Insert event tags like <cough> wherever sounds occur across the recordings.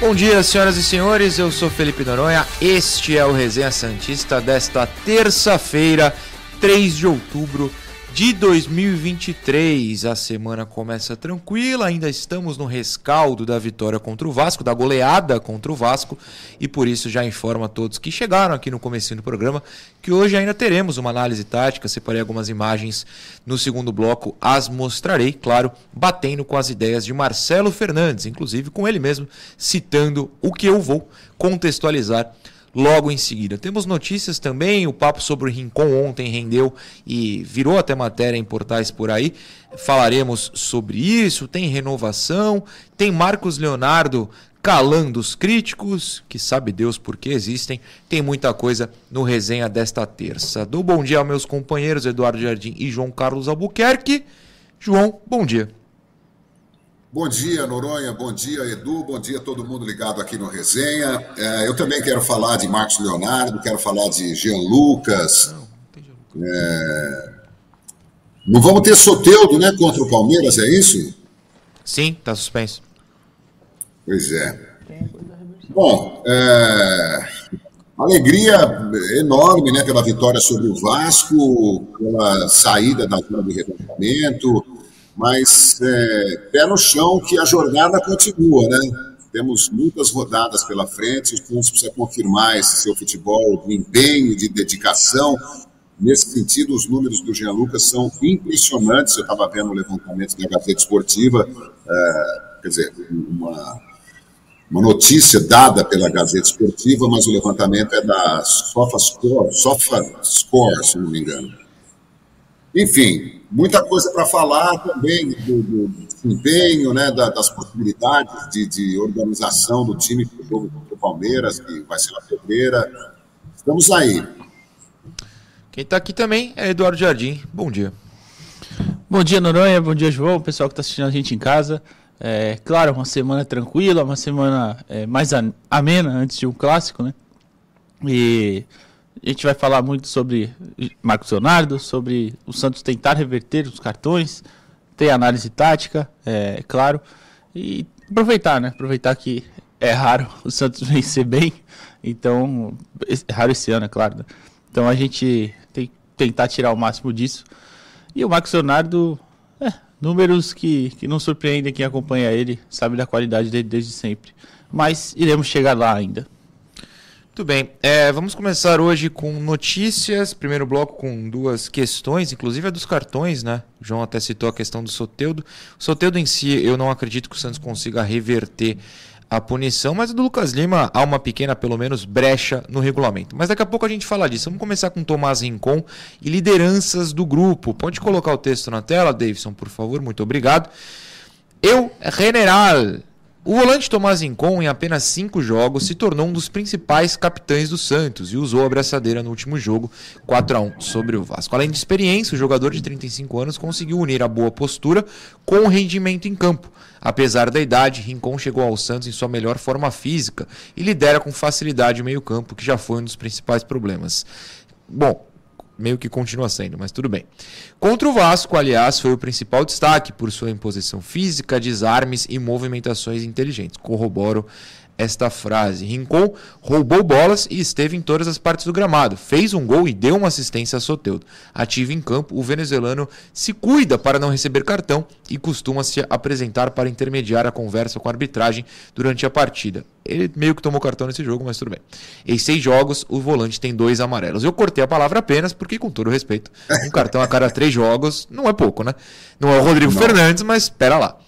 Bom dia, senhoras e senhores. Eu sou Felipe Noronha. Este é o Resenha Santista desta terça-feira, 3 de outubro de 2023. A semana começa tranquila, ainda estamos no rescaldo da vitória contra o Vasco, da goleada contra o Vasco, e por isso já informo a todos que chegaram aqui no começo do programa que hoje ainda teremos uma análise tática, separei algumas imagens no segundo bloco, as mostrarei, claro, batendo com as ideias de Marcelo Fernandes, inclusive com ele mesmo citando o que eu vou contextualizar logo em seguida. Temos notícias também, o papo sobre o Rincon ontem rendeu e virou até matéria em portais por aí. Falaremos sobre isso, tem renovação, tem Marcos Leonardo calando os críticos, que sabe Deus por que existem. Tem muita coisa no resenha desta terça. Do bom dia aos meus companheiros Eduardo Jardim e João Carlos Albuquerque. João, bom dia. Bom dia, Noronha. Bom dia, Edu. Bom dia, todo mundo ligado aqui no Resenha. É, eu também quero falar de Marcos Leonardo, quero falar de Jean Lucas. É... Não vamos ter Soteudo, né, contra o Palmeiras, é isso? Sim, tá suspenso. Pois é. Bom, é... alegria enorme, né, pela vitória sobre o Vasco, pela saída da zona de rebaixamento mas é, pé no chão que a jornada continua, né? Temos muitas rodadas pela frente, o Santos precisa confirmar esse seu futebol de empenho, de dedicação. Nesse sentido, os números do Jean Lucas são impressionantes. Eu estava vendo o levantamento da Gazeta Esportiva, é, quer dizer, uma, uma notícia dada pela Gazeta Esportiva, mas o levantamento é da SofaScore, SofaScore, se não me engano. Enfim, muita coisa para falar também do, do desempenho, né, das possibilidades de, de organização do time para o jogo contra o Palmeiras, que vai ser na fevereira. Estamos aí. Quem está aqui também é Eduardo Jardim. Bom dia. Bom dia, Noronha. Bom dia, João. O pessoal que está assistindo a gente em casa. É, claro, uma semana tranquila, uma semana é, mais amena antes de um clássico, né? E a gente vai falar muito sobre Marcos Leonardo, sobre o Santos tentar reverter os cartões, tem análise tática, é claro, e aproveitar, né? Aproveitar que é raro <laughs> o Santos vencer bem, então, é raro esse ano, é claro. Né? Então a gente tem que tentar tirar o máximo disso. E o Marcos Leonardo, é, números que, que não surpreendem quem acompanha ele, sabe da qualidade dele desde sempre. Mas iremos chegar lá ainda. Muito bem, é, vamos começar hoje com notícias. Primeiro bloco com duas questões, inclusive a dos cartões, né? O João até citou a questão do Soteudo. O Soteudo em si, eu não acredito que o Santos consiga reverter a punição, mas do Lucas Lima há uma pequena, pelo menos, brecha no regulamento. Mas daqui a pouco a gente fala disso. Vamos começar com Tomás Rincon e lideranças do grupo. Pode colocar o texto na tela, Davidson, por favor, muito obrigado. Eu, general, o volante Tomás Incon, em apenas cinco jogos, se tornou um dos principais capitães do Santos e usou a braçadeira no último jogo, 4 a 1 sobre o Vasco. Além de experiência, o jogador de 35 anos conseguiu unir a boa postura com o rendimento em campo. Apesar da idade, Rincon chegou ao Santos em sua melhor forma física e lidera com facilidade o meio-campo, que já foi um dos principais problemas. Bom, meio que continua sendo, mas tudo bem. Contra o Vasco, aliás, foi o principal destaque por sua imposição física, desarmes e movimentações inteligentes. Corroboro esta frase. Rincon roubou bolas e esteve em todas as partes do gramado. Fez um gol e deu uma assistência a Soteudo. Ativo em campo, o venezuelano se cuida para não receber cartão e costuma se apresentar para intermediar a conversa com a arbitragem durante a partida. Ele meio que tomou cartão nesse jogo, mas tudo bem. Em seis jogos, o volante tem dois amarelos. Eu cortei a palavra apenas porque, com todo respeito, um cartão a cada três jogos não é pouco, né? Não é o Rodrigo não. Fernandes, mas espera lá.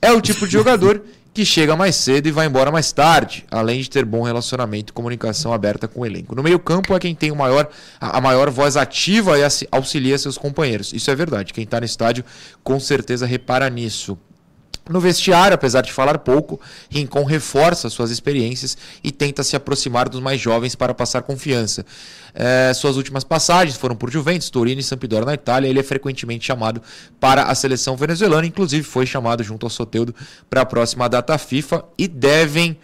É o tipo de jogador <laughs> que chega mais cedo e vai embora mais tarde, além de ter bom relacionamento e comunicação aberta com o elenco. No meio-campo é quem tem o maior, a maior voz ativa e auxilia seus companheiros. Isso é verdade. Quem está no estádio com certeza repara nisso. No vestiário, apesar de falar pouco, Rincon reforça suas experiências e tenta se aproximar dos mais jovens para passar confiança. É, suas últimas passagens foram por Juventus, Torino e Sampdoria na Itália. Ele é frequentemente chamado para a seleção venezuelana, inclusive foi chamado junto ao Soteudo para a próxima data FIFA e devem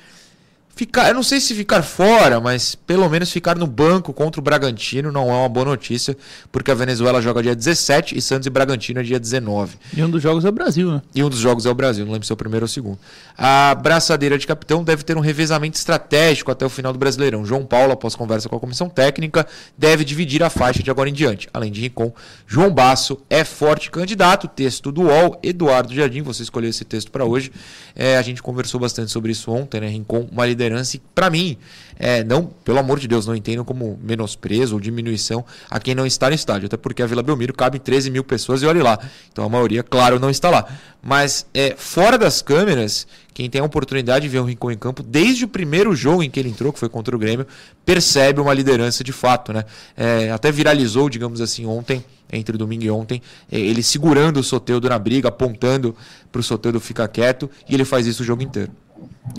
Ficar, eu não sei se ficar fora, mas pelo menos ficar no banco contra o Bragantino não é uma boa notícia, porque a Venezuela joga dia 17 e Santos e Bragantino é dia 19. E um dos jogos é o Brasil, né? E um dos jogos é o Brasil, não lembro se é o primeiro ou o segundo. A braçadeira de capitão deve ter um revezamento estratégico até o final do Brasileirão. João Paulo, após conversa com a comissão técnica, deve dividir a faixa de agora em diante. Além de Rincon, João Basso é forte candidato. Texto do UOL, Eduardo Jardim, você escolheu esse texto para hoje. É, a gente conversou bastante sobre isso ontem, né? Rincon, uma liderança liderança. E para mim, é, não, pelo amor de Deus, não entendo como menosprezo ou diminuição a quem não está no estádio. Até porque a Vila Belmiro cabe 13 mil pessoas e olhe lá. Então a maioria, claro, não está lá. Mas é, fora das câmeras, quem tem a oportunidade de ver o Rincon em campo, desde o primeiro jogo em que ele entrou, que foi contra o Grêmio, percebe uma liderança de fato. Né? É, até viralizou, digamos assim, ontem, entre domingo e ontem, é, ele segurando o Soteudo na briga, apontando para o Soteudo ficar quieto, e ele faz isso o jogo inteiro.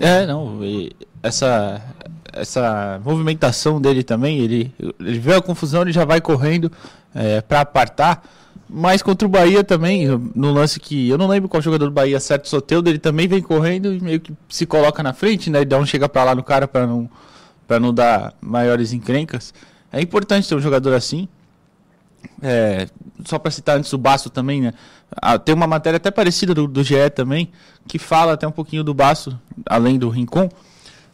É, não. Essa, essa movimentação dele também, ele, ele vê a confusão, ele já vai correndo é, para apartar. Mas contra o Bahia também, no lance que eu não lembro qual jogador do Bahia certo Soteudo, ele também vem correndo e meio que se coloca na frente, né? E dá um chega para lá no cara para não para não dar maiores encrencas. É importante ter um jogador assim. É, só para citar antes o Baço também, né? Ah, tem uma matéria até parecida do, do GE também, que fala até um pouquinho do Baço, além do Rincon,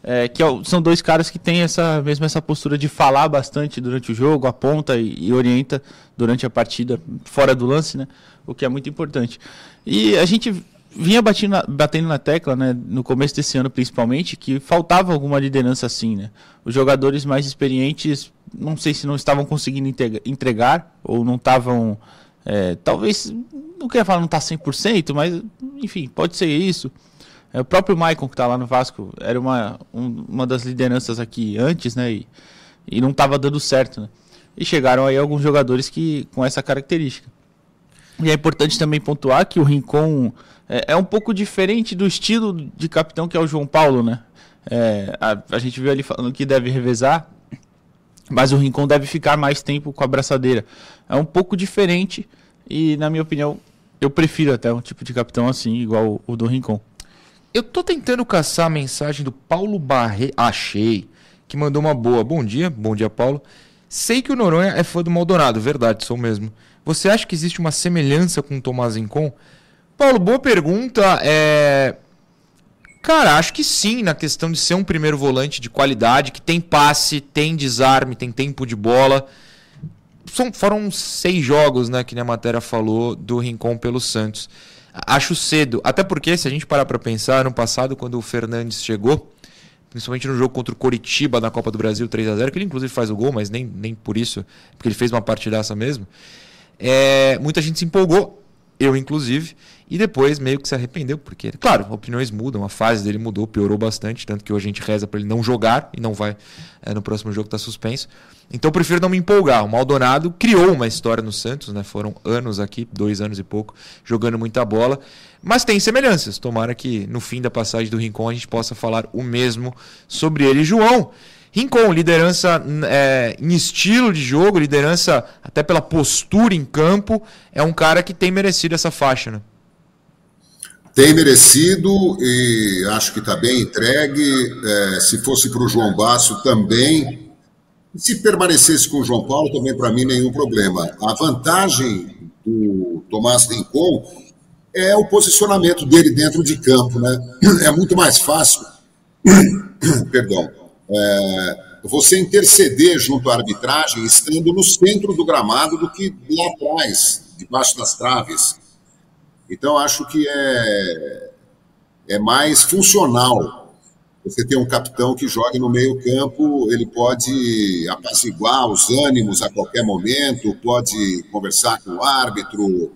é, que é, são dois caras que têm essa mesmo essa postura de falar bastante durante o jogo, aponta e, e orienta durante a partida, fora do lance, né? O que é muito importante. E a gente vinha batendo batendo na tecla, né, no começo desse ano principalmente, que faltava alguma liderança assim, né? Os jogadores mais experientes, não sei se não estavam conseguindo entregar ou não estavam, é, talvez, não queria falar não tá 100%, mas enfim, pode ser isso. É, o próprio Maicon que está lá no Vasco era uma, um, uma das lideranças aqui antes, né, e, e não estava dando certo, né? E chegaram aí alguns jogadores que com essa característica. E é importante também pontuar que o Rincon é, é um pouco diferente do estilo de capitão que é o João Paulo, né? É, a, a, gente viu ali falando que deve revezar, mas o Rincon deve ficar mais tempo com a braçadeira. É um pouco diferente e, na minha opinião, eu prefiro até um tipo de capitão assim, igual o, o do Rincon. Eu tô tentando caçar a mensagem do Paulo Barre. Achei. Que mandou uma boa. Bom dia, bom dia, Paulo. Sei que o Noronha é fã do Maldonado, verdade, sou mesmo. Você acha que existe uma semelhança com o Tomás Rincon? Paulo, boa pergunta. É... Cara, acho que sim, na questão de ser um primeiro volante de qualidade, que tem passe, tem desarme, tem tempo de bola. São, foram seis jogos, né, que a matéria falou do Rincon pelo Santos. Acho cedo, até porque se a gente parar para pensar, no passado, quando o Fernandes chegou, principalmente no jogo contra o Coritiba na Copa do Brasil 3 a 0 que ele inclusive faz o gol, mas nem, nem por isso, porque ele fez uma partidaça mesmo. É, muita gente se empolgou, eu inclusive, e depois meio que se arrependeu, porque, claro, opiniões mudam, a fase dele mudou, piorou bastante, tanto que hoje a gente reza para ele não jogar e não vai é, no próximo jogo tá suspenso. Então eu prefiro não me empolgar. O Maldonado criou uma história no Santos, né? Foram anos aqui, dois anos e pouco, jogando muita bola. Mas tem semelhanças. Tomara que no fim da passagem do Rincon a gente possa falar o mesmo sobre ele. João, Rincon, liderança é, em estilo de jogo, liderança até pela postura em campo, é um cara que tem merecido essa faixa, né? Tem merecido e acho que está bem entregue. É, se fosse para o João Basso também. Se permanecesse com o João Paulo, também para mim nenhum problema. A vantagem do Tomás Rincon é o posicionamento dele dentro de campo, né? É muito mais fácil. <coughs> Perdão é, você interceder junto à arbitragem estando no centro do gramado do que lá atrás, debaixo das traves. Então, acho que é, é mais funcional. Você ter um capitão que jogue no meio-campo, ele pode apaziguar os ânimos a qualquer momento, pode conversar com o árbitro.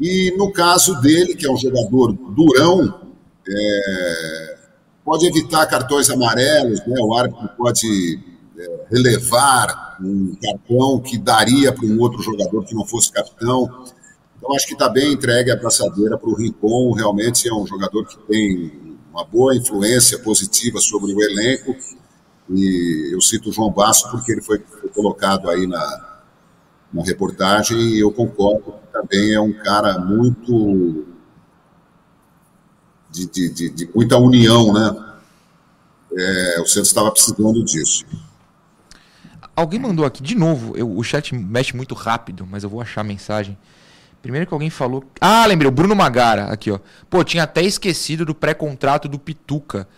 E no caso dele, que é um jogador durão, é, pode evitar cartões amarelos, né? o árbitro pode é, relevar um cartão que daria para um outro jogador que não fosse capitão. Então, acho que está bem entregue a braçadeira para o Rincon. Realmente é um jogador que tem uma boa influência positiva sobre o elenco. E eu cito o João Basso porque ele foi, colocado aí na, na reportagem e eu concordo que também é um cara muito. de, de, de, de muita união, né? É, o Santos estava precisando disso. Alguém mandou aqui, de novo, eu, o chat mexe muito rápido, mas eu vou achar a mensagem. Primeiro que alguém falou. Ah, lembrei, o Bruno Magara, aqui, ó. Pô, tinha até esquecido do pré-contrato do Pituca.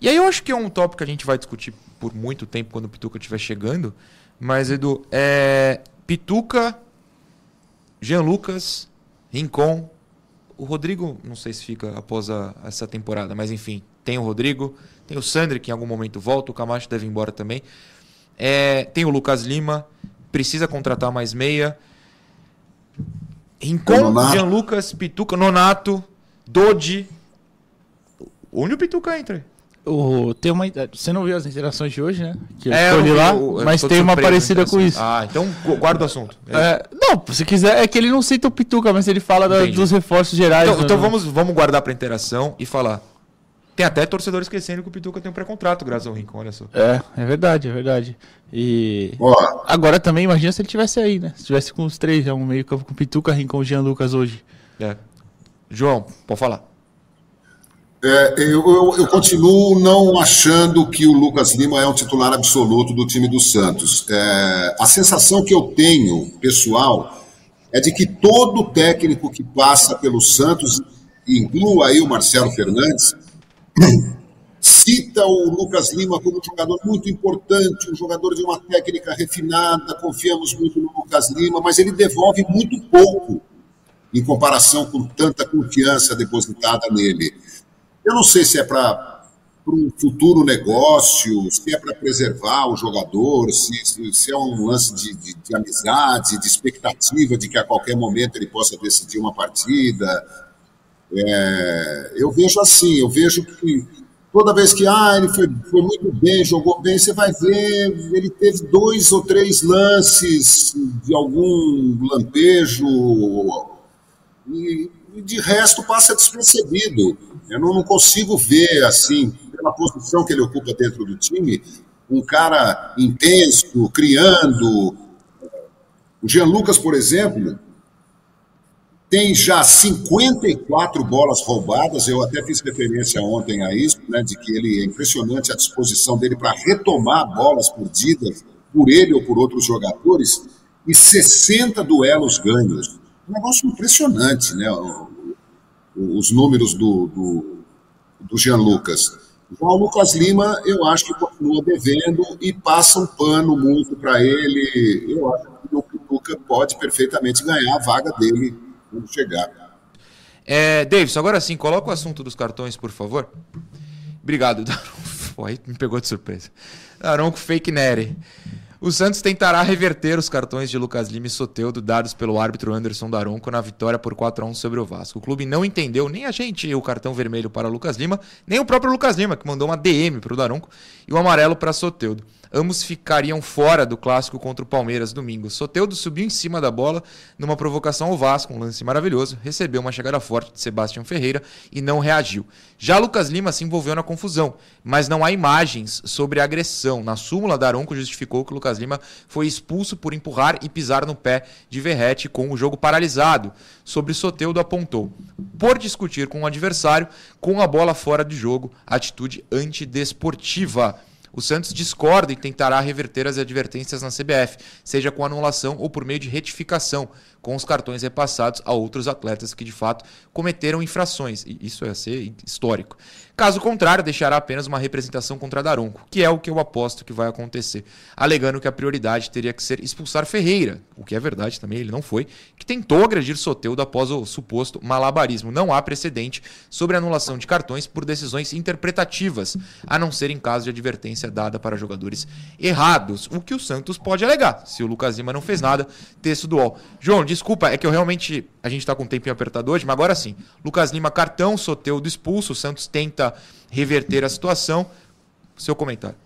E aí eu acho que é um tópico que a gente vai discutir por muito tempo quando o Pituca estiver chegando. Mas, Edu, é. Pituca, Jean Lucas, Rincon. O Rodrigo, não sei se fica após a, essa temporada, mas enfim, tem o Rodrigo, tem o Sandri, que em algum momento volta, o Camacho deve ir embora também. É, tem o Lucas Lima, precisa contratar mais meia. Rincon, Jean Lucas, Pituca, Nonato, Dodi. Onde o Pituca entra? O, tem uma, você não viu as interações de hoje, né? Que eu é, eu lá, eu, mas tem uma parecida com isso. Ah, então guarda o assunto. É é, não, se quiser, é que ele não cita o Pituca, mas ele fala da, dos reforços gerais. Então, então vamos, vamos guardar para interação e falar. Tem até torcedores esquecendo que o Pituca tem um pré-contrato graças ao Rincon, olha só. É, é verdade, é verdade. E agora também, imagina se ele tivesse aí, né? Se tivesse com os três, já um meio campo com Pituca, Rincon e Jean Lucas hoje. É. João, pode falar. É, eu, eu, eu, continuo não achando que o Lucas Lima é um titular absoluto do time do Santos. É, a sensação que eu tenho, pessoal, é de que todo técnico que passa pelo Santos, inclua aí o Marcelo Fernandes, cita o Lucas Lima como um jogador muito importante, um jogador de uma técnica refinada, confiamos muito no Lucas Lima, mas ele devolve muito pouco em comparação com tanta confiança depositada nele. Eu não sei se é para um futuro negócio, se é para preservar o jogador, se, se é um lance de, de, de, amizade, de expectativa de que a qualquer momento ele possa decidir uma partida. É, eu vejo assim, eu vejo que toda vez que ah, ele foi, foi muito bem, jogou bem, você vai ver, ele teve dois ou três lances de algum lampejo e, e de resto passa despercebido. Eu não, não, consigo ver, assim, pela posição que ele ocupa dentro do time, um cara intenso, criando. O Jean Lucas, por exemplo, tem já 54 bolas roubadas. Eu até fiz referência ontem a isso, né, de que ele é impressionante a disposição dele para retomar bolas perdidas por ele ou por outros jogadores e 60 duelos ganhos. Um negócio impressionante, né? Os números do, do, do Jean Lucas. Já o Lucas Lima, eu acho que continua devendo e passa um pano muito para ele. Eu acho que o Pituca pode perfeitamente ganhar a vaga dele quando chegar. É, Davis, agora sim, coloca o assunto dos cartões, por favor. Obrigado, <laughs> Daronco. aí me pegou de surpresa. Daronco Fake Nere. O Santos tentará reverter os cartões de Lucas Lima e Soteudo dados pelo árbitro Anderson Daronco na vitória por 4 a 1 sobre o Vasco. O clube não entendeu nem a gente o cartão vermelho para Lucas Lima, nem o próprio Lucas Lima, que mandou uma DM para o Daronco, e o amarelo para Soteudo. Ambos ficariam fora do clássico contra o Palmeiras domingo. Soteudo subiu em cima da bola numa provocação ao Vasco, um lance maravilhoso, recebeu uma chegada forte de Sebastião Ferreira e não reagiu. Já Lucas Lima se envolveu na confusão, mas não há imagens sobre a agressão. Na súmula, Daronco justificou que Lucas Lima foi expulso por empurrar e pisar no pé de Verrete com o jogo paralisado. Sobre Soteudo apontou, por discutir com o adversário, com a bola fora de jogo, atitude antidesportiva. O Santos discorda e tentará reverter as advertências na CBF, seja com anulação ou por meio de retificação, com os cartões repassados a outros atletas que de fato cometeram infrações. E isso ia ser histórico. Caso contrário, deixará apenas uma representação contra Daronco, que é o que eu aposto que vai acontecer, alegando que a prioridade teria que ser expulsar Ferreira, o que é verdade também, ele não foi, que tentou agredir Soteudo após o suposto malabarismo. Não há precedente sobre anulação de cartões por decisões interpretativas, a não ser em caso de advertência dada para jogadores errados, o que o Santos pode alegar. Se o Lucas Lima não fez nada, texto do UOL. João, desculpa, é que eu realmente. A gente está com um tempinho apertado hoje, mas agora sim. Lucas Lima, cartão, Soteudo expulso, o Santos tenta reverter a situação. Seu comentário.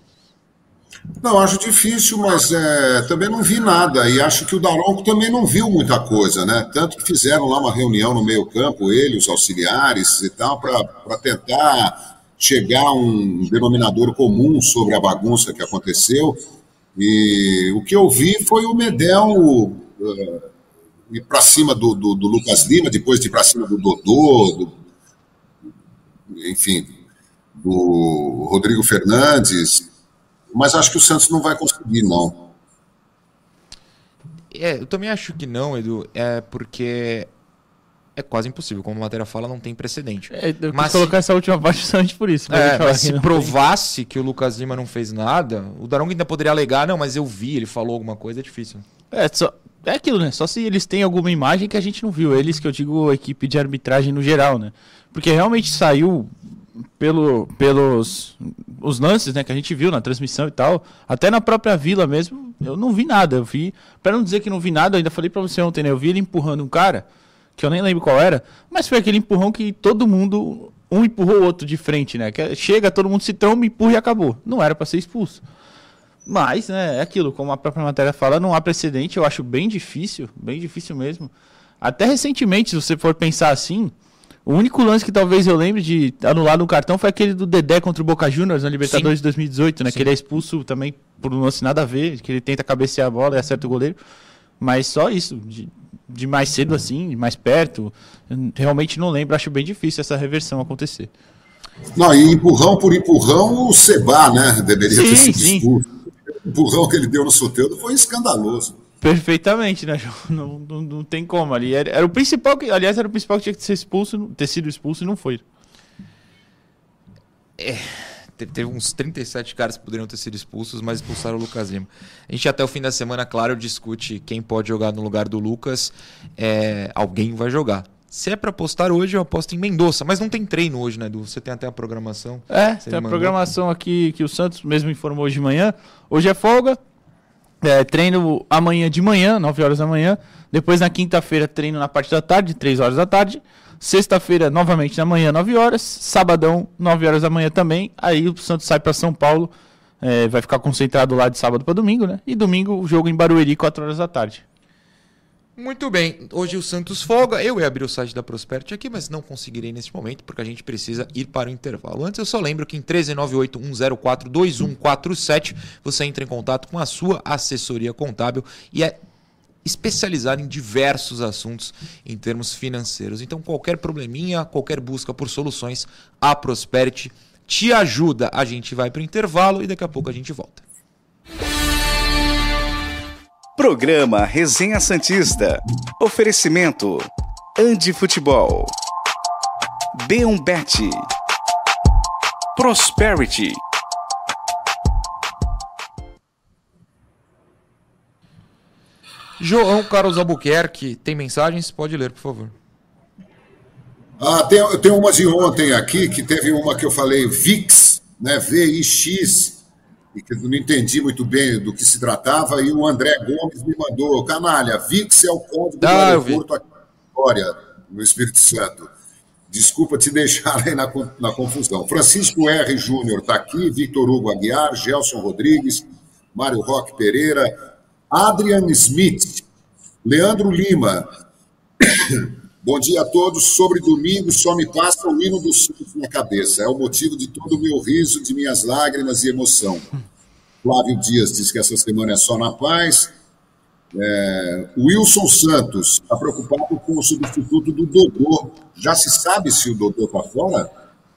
Não, acho difícil, mas é, também não vi nada. E acho que o Daronco também não viu muita coisa, né? Tanto que fizeram lá uma reunião no meio-campo, ele, os auxiliares e tal, para tentar chegar a um denominador comum sobre a bagunça que aconteceu. E o que eu vi foi o Medel uh, ir para cima do, do, do, Lucas Lima, depois de ir para cima do Dodô, do, enfim, do Rodrigo Fernandes mas acho que o Santos não vai conseguir, não. É, eu também acho que não, Edu, é porque é quase impossível. Como a matéria fala, não tem precedente. É, eu mas colocar essa última parte justamente por isso. É, mas se provasse tem. que o Lucas Lima não fez nada, o Daronco ainda poderia alegar, não, mas eu vi, ele falou alguma coisa, é difícil. É, só, é aquilo, né? Só se eles têm alguma imagem que a gente não viu. Eles que eu digo a equipe de arbitragem no geral, né? Porque realmente saiu pelo, pelos os lances né, que a gente viu na transmissão e tal, até na própria vila mesmo, eu não vi nada. Eu vi, para não dizer que não vi nada, ainda falei para você ontem, né? Eu vi ele empurrando um cara, que eu nem lembro qual era, mas foi aquele empurrão que todo mundo, um empurrou o outro de frente, né? Que é, chega, todo mundo se tromba, empurra e acabou. Não era para ser expulso. Mas, né, é aquilo, como a própria matéria fala, não há precedente, eu acho bem difícil, bem difícil mesmo. Até recentemente, se você for pensar assim, o único lance que talvez eu lembre de anular no cartão foi aquele do Dedé contra o Boca Juniors na Libertadores Sim. de 2018, né? Sim. Que ele é expulso também por um lance nada a ver, que ele tenta cabecear a bola e acerta o goleiro. Mas só isso, de, de mais cedo assim, de mais perto, realmente não lembro, acho bem difícil essa reversão acontecer. Não, e empurrão por empurrão, o Seba, né? Deveria sim, ter sido expulso. O empurrão que ele deu no Soteldo foi escandaloso. Perfeitamente, né, João? <laughs> Não, não, não tem como ali. Era, era, o principal que, aliás, era o principal que tinha que ser expulso, ter sido expulso e não foi. É, teve uns 37 caras que poderiam ter sido expulsos, mas expulsaram o Lucas Lima. A gente até o fim da semana, claro, discute quem pode jogar no lugar do Lucas. É, alguém vai jogar. Se é para apostar hoje, eu aposto em Mendonça, mas não tem treino hoje, né, Edu? Você tem até a programação. É, tem a programação aqui que o Santos mesmo informou hoje de manhã. Hoje é folga, é, treino amanhã de manhã, 9 horas da manhã. Depois na quinta-feira, treino na parte da tarde, 3 horas da tarde. Sexta-feira, novamente na manhã, 9 horas. Sabadão, 9 horas da manhã também. Aí o Santos sai para São Paulo. É, vai ficar concentrado lá de sábado para domingo, né? E domingo o jogo em Barueri, 4 horas da tarde. Muito bem, hoje o Santos folga. Eu ia abrir o site da Prosperity aqui, mas não conseguirei neste momento, porque a gente precisa ir para o intervalo. Antes, eu só lembro que em 13981042147 você entra em contato com a sua assessoria contábil e é especializada em diversos assuntos em termos financeiros. Então, qualquer probleminha, qualquer busca por soluções, a Prosperity te ajuda. A gente vai para o intervalo e daqui a pouco a gente volta. Programa Resenha Santista. Oferecimento. Andi Futebol. B1Bet. Prosperity. João Carlos Albuquerque, tem mensagens? Pode ler, por favor. Ah, tem, tem uma de ontem aqui, que teve uma que eu falei, VIX, né? V-I-X, eu não entendi muito bem do que se tratava, e o André Gomes me mandou, canalha, VIX é o código do ah, aeroporto aqui Vitória, no Espírito Santo. Desculpa te <laughs> deixar aí na, na confusão. Francisco R. Júnior está aqui, Victor Hugo Aguiar, Gelson Rodrigues, Mário Roque Pereira, Adrian Smith, Leandro Lima. Bom dia a todos. Sobre domingo, só me passa o hino do Santos na cabeça. É o motivo de todo o meu riso, de minhas lágrimas e emoção. Flávio Dias diz que essa semana é só na paz. É, Wilson Santos está preocupado com o substituto do Dodô. Já se sabe se o Dodô está fora?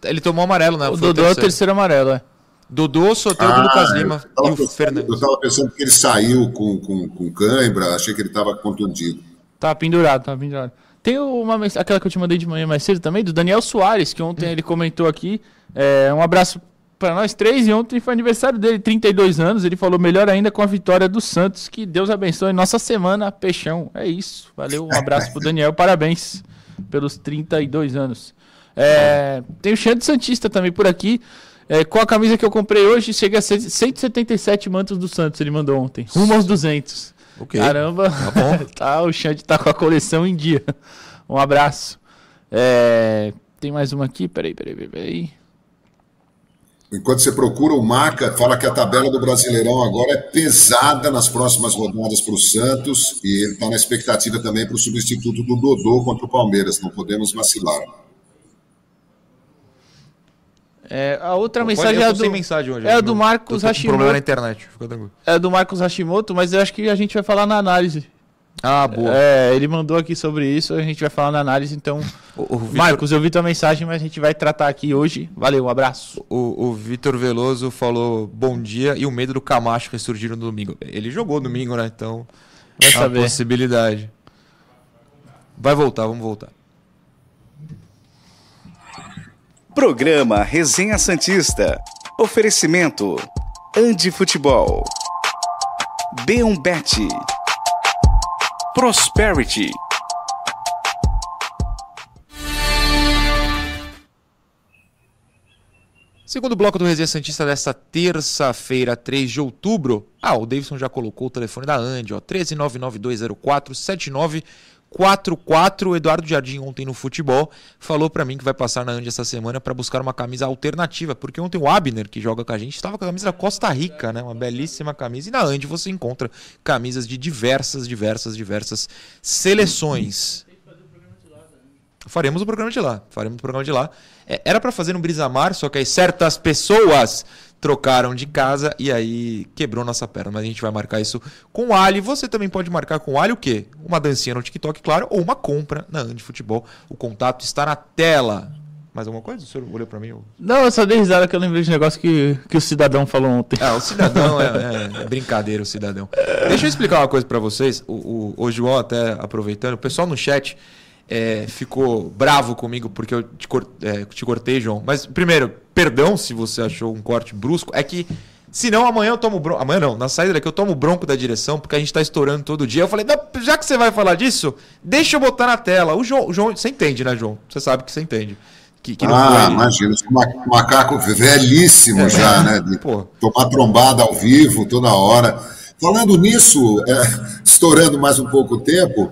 Ele tomou amarelo, né? O Foi Dodô é o terceiro amarelo, é. Dodô, Soteldo, ah, Lucas Lima e o Fernandes. Eu estava pensando que ele saiu com, com, com cãibra, achei que ele estava contundido. Tá pendurado, tá pendurado. Tem uma aquela que eu te mandei de manhã mais cedo também, do Daniel Soares, que ontem ele comentou aqui. É, um abraço para nós três e ontem foi aniversário dele, 32 anos. Ele falou melhor ainda com a vitória do Santos. Que Deus abençoe nossa semana, Peixão. É isso. Valeu, um abraço pro Daniel, parabéns pelos 32 anos. É, tem o Xande Santista também por aqui. É, com a camisa que eu comprei hoje, chega a 177 mantos do Santos, ele mandou ontem. Rumo aos 200. Okay. Caramba, tá, bom. <laughs> tá, o Xande tá com a coleção em dia. Um abraço. É, tem mais uma aqui, peraí, peraí, peraí. Enquanto você procura o Maca, fala que a tabela do Brasileirão agora é pesada nas próximas rodadas para o Santos e ele está na expectativa também para o substituto do Dodô contra o Palmeiras. Não podemos vacilar. É, a outra Pô, mensagem é do, mensagem hoje, é a do Marcos Hashimoto. problema na internet. É do Marcos Hashimoto, mas eu acho que a gente vai falar na análise. Ah, boa. É, ele mandou aqui sobre isso, a gente vai falar na análise, então. O, o Victor... Marcos, eu vi tua mensagem, mas a gente vai tratar aqui hoje. Valeu, um abraço. O, o Vitor Veloso falou bom dia e o medo do Camacho ressurgir no domingo. Ele jogou domingo, né? Então. Vai é saber. possibilidade. Vai voltar, vamos voltar. Programa Resenha Santista. Oferecimento. Andi Futebol. B1Bet. Prosperity. Segundo bloco do Resenha Santista desta terça-feira, 3 de outubro. Ah, o Davidson já colocou o telefone da Andy, ó, 139920479 4-4. O Eduardo Jardim, ontem no futebol, falou para mim que vai passar na Andy essa semana para buscar uma camisa alternativa, porque ontem o Abner, que joga com a gente, estava com a camisa da Costa Rica, né? Uma belíssima camisa. E na Andy você encontra camisas de diversas, diversas, diversas seleções. Faremos o programa de lá. Faremos o programa de lá. É, era para fazer no Brisamar, só que aí certas pessoas trocaram de casa e aí quebrou nossa perna. Mas a gente vai marcar isso com o Ali. Você também pode marcar com o Ali o quê? Uma dancinha no TikTok, claro, ou uma compra na Andi Futebol. O contato está na tela. Mais alguma coisa? O senhor olhou para mim? Não, eu só dei risada que eu lembrei de um negócio que, que o cidadão falou ontem. Ah, o cidadão é, <laughs> é, é brincadeira, o cidadão. Deixa eu explicar uma coisa para vocês. O, o, o João, até aproveitando, o pessoal no chat é, ficou bravo comigo porque eu te, é, te cortei, João. Mas, primeiro, perdão se você achou um corte brusco. É que Senão amanhã eu tomo bronco. Amanhã não, na saída daqui eu tomo bronco da direção, porque a gente tá estourando todo dia. Eu falei, já que você vai falar disso, deixa eu botar na tela. O João, o João você entende, né, João? Você sabe que você entende. Que, que ah, imagina, macaco velhíssimo é, já, né? De pô. tomar trombada ao vivo toda hora. Falando nisso, é, estourando mais um pouco o tempo,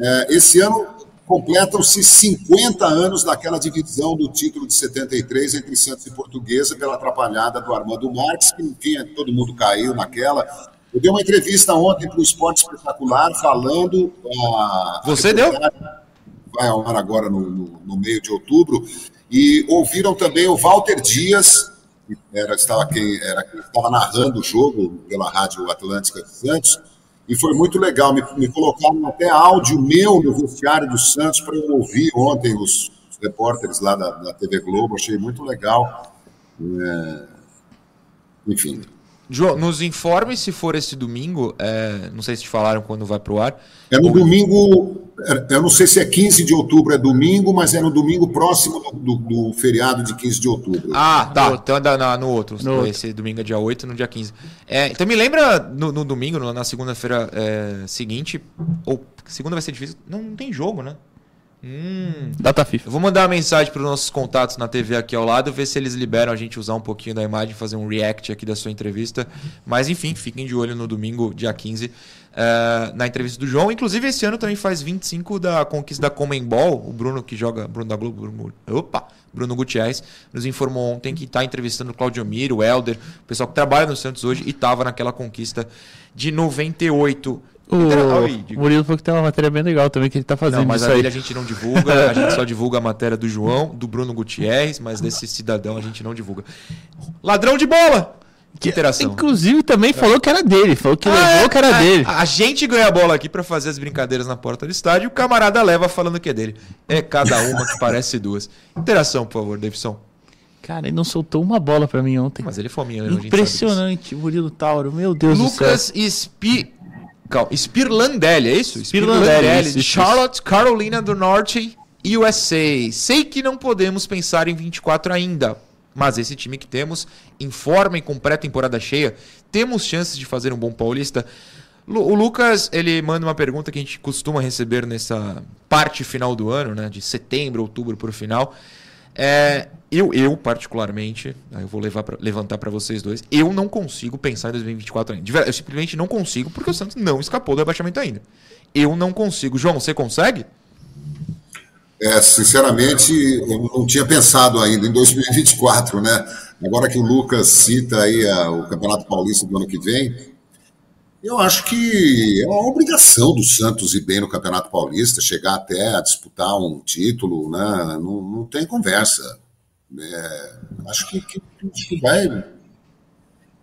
é, esse ano completam-se 50 anos daquela divisão do título de 73 entre Santos e Portuguesa pela atrapalhada do Armando Marques, que enfim, todo mundo caiu naquela. Eu dei uma entrevista ontem para o Esporte Espetacular falando. A, Você deu? Vai ao ar agora no, no, no, meio de outubro. E ouviram também o Walter Dias, que era, estava, quem, era, estava narrando o jogo pela Rádio Atlântica de Santos e foi muito legal. Me, me colocaram até áudio meu no vestiário do Santos para eu ouvir ontem os, os repórteres lá da, da, TV Globo. Achei muito legal. É... Enfim. João, nos informe se for esse domingo. É, não sei se te falaram quando vai para o ar. É no domingo. É, eu não sei se é 15 de outubro, é domingo, mas é no domingo próximo do, do, do feriado de 15 de outubro. Ah, tá. No então é no, no outro. No esse outro. domingo é dia 8, no dia 15. É, então me lembra no, no domingo, na segunda-feira é, seguinte. Ou segunda vai ser difícil. Não, não tem jogo, né? Hum. Data FIFA. Eu vou mandar uma mensagem para os nossos contatos na TV aqui ao lado, ver se eles liberam a gente usar um pouquinho da imagem, fazer um react aqui da sua entrevista. Mas enfim, fiquem de olho no domingo, dia 15, uh, eh, na entrevista do João. Inclusive, esse ano também faz 25 da conquista da Comembol. O Bruno, que joga, Bruno da Globo, Bruno, opa, Bruno Gutierrez, nos informou ontem que está entrevistando o Claudio Miro, o Helder, o pessoal que trabalha no Santos hoje e estava naquela conquista de 98. O Murilo falou que tem uma matéria bem legal também que ele tá fazendo. Não, mas a dele a gente não divulga, a gente <laughs> só divulga a matéria do João, do Bruno Gutierrez, mas desse cidadão a gente não divulga. Ladrão de bola! Que interação. Inclusive também falou que era dele, falou que ah, levou é, que era a, dele. A, gente ganha a bola aqui para fazer as brincadeiras na porta do estádio e o camarada leva falando que é dele. É cada uma que parece <laughs> duas. Interação, por favor, Davidson. Cara, ele não soltou uma bola para mim ontem. Mas ele foi minha. Impressionante, Murilo Tauro, meu Deus Lucas do céu. Lucas Spi... Calma, Spirlandelli, é isso? Spirlandelli, de Charlotte, Carolina do Norte, USA. Sei que não podemos pensar em 24 ainda, mas esse time que temos, em forma e com pré-temporada cheia, temos chances de fazer um bom paulista. O Lucas, ele manda uma pergunta que a gente costuma receber nessa parte final do ano, né, de setembro, outubro para o final. É, eu, eu, particularmente, eu vou pra, levantar para vocês dois, eu não consigo pensar em 2024 ainda. Eu simplesmente não consigo, porque o Santos não escapou do rebaixamento ainda. Eu não consigo. João, você consegue? É, sinceramente, eu não tinha pensado ainda em 2024, né? Agora que o Lucas cita aí a, o Campeonato Paulista do ano que vem, eu acho que é uma obrigação do Santos ir bem no Campeonato Paulista, chegar até a disputar um título, né? Não, não tem conversa. É, acho que, que, que vai,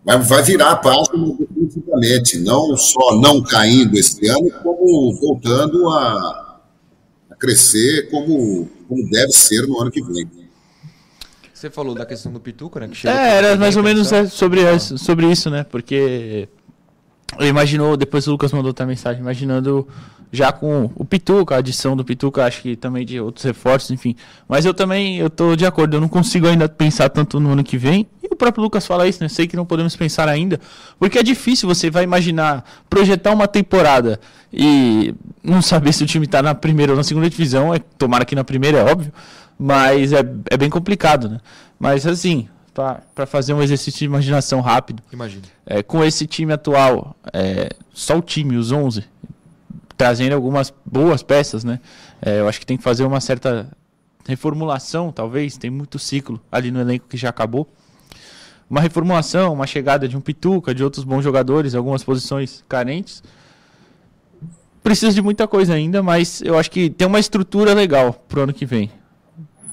vai, vai virar a página definitivamente, não só não caindo esse ano, como voltando a, a crescer como, como deve ser no ano que vem. Você falou da questão do Pituca, né? Que é, era mais ou menos sobre, sobre isso, né? Porque eu imaginou, depois o Lucas mandou outra mensagem, imaginando já com o Pituca, a adição do Pituca, acho que também de outros reforços, enfim. Mas eu também, eu tô de acordo, eu não consigo ainda pensar tanto no ano que vem. O próprio Lucas fala isso, né? Sei que não podemos pensar ainda, porque é difícil você vai imaginar, projetar uma temporada e não saber se o time tá na primeira ou na segunda divisão, é tomara que na primeira, é óbvio, mas é, é bem complicado, né? Mas assim, para fazer um exercício de imaginação rápido. Imagina. É, com esse time atual, é, só o time, os 11, trazendo algumas boas peças, né? É, eu acho que tem que fazer uma certa reformulação, talvez. Tem muito ciclo ali no elenco que já acabou. Uma reformulação, uma chegada de um Pituca, de outros bons jogadores, algumas posições carentes. Precisa de muita coisa ainda, mas eu acho que tem uma estrutura legal pro ano que vem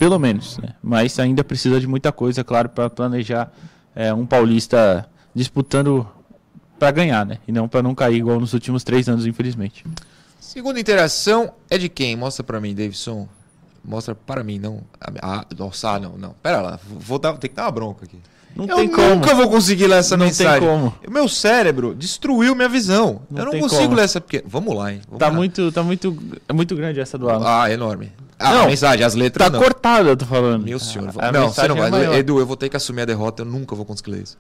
pelo menos. Né? Mas ainda precisa de muita coisa, claro, para planejar é, um paulista disputando para ganhar, né? E não para não cair igual nos últimos três anos, infelizmente. Segunda interação é de quem? Mostra para mim, Davidson. Mostra para mim, não. Ah, nossa, não, não. Pera lá, vou dar, tem que dar uma bronca aqui. Não eu tem como. nunca vou conseguir ler essa não mensagem. Tem como. Meu cérebro destruiu minha visão. Não eu não consigo como. ler essa porque Vamos lá, hein? Vamos Tá lá. muito, tá muito, é muito grande essa do Alan. Ah, enorme. Ah, Não, a mensagem, as letras tá não. cortada, eu tô falando. Meu senhor. A- a não, você não é vai. maior. Edu, eu vou ter que assumir a derrota, eu nunca vou conseguir ler isso.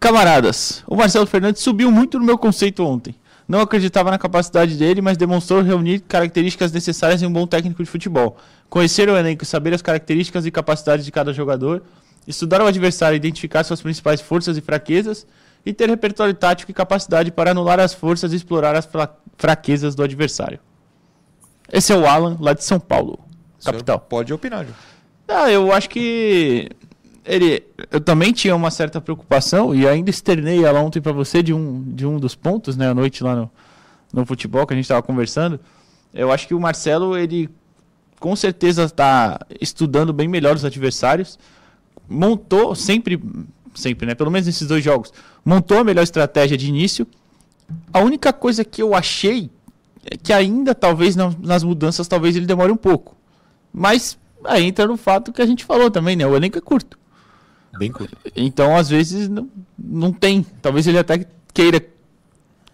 Camaradas, o Marcelo Fernandes subiu muito no meu conceito ontem. Não acreditava na capacidade dele, mas demonstrou reunir características necessárias em um bom técnico de futebol. Conhecer o elenco, saber as características e capacidades de cada jogador, estudar o adversário, identificar suas principais forças e fraquezas e ter repertório tático e capacidade para anular as forças e explorar as fra- fraquezas do adversário. Esse é o Alan, lá de São Paulo, capital. Pode opinar, João. Ah, eu acho que ele, eu também tinha uma certa preocupação e ainda externei ela ontem para você de um, de um dos pontos, né, à noite lá no, no futebol que a gente estava conversando. Eu acho que o Marcelo ele com certeza está estudando bem melhor os adversários, montou sempre, sempre, né, pelo menos nesses dois jogos, montou a melhor estratégia de início. A única coisa que eu achei é que ainda talvez na- nas mudanças talvez ele demore um pouco. Mas aí entra no fato que a gente falou também, né? O elenco é curto. Bem curto. Então, às vezes, não, não tem. Talvez ele até queira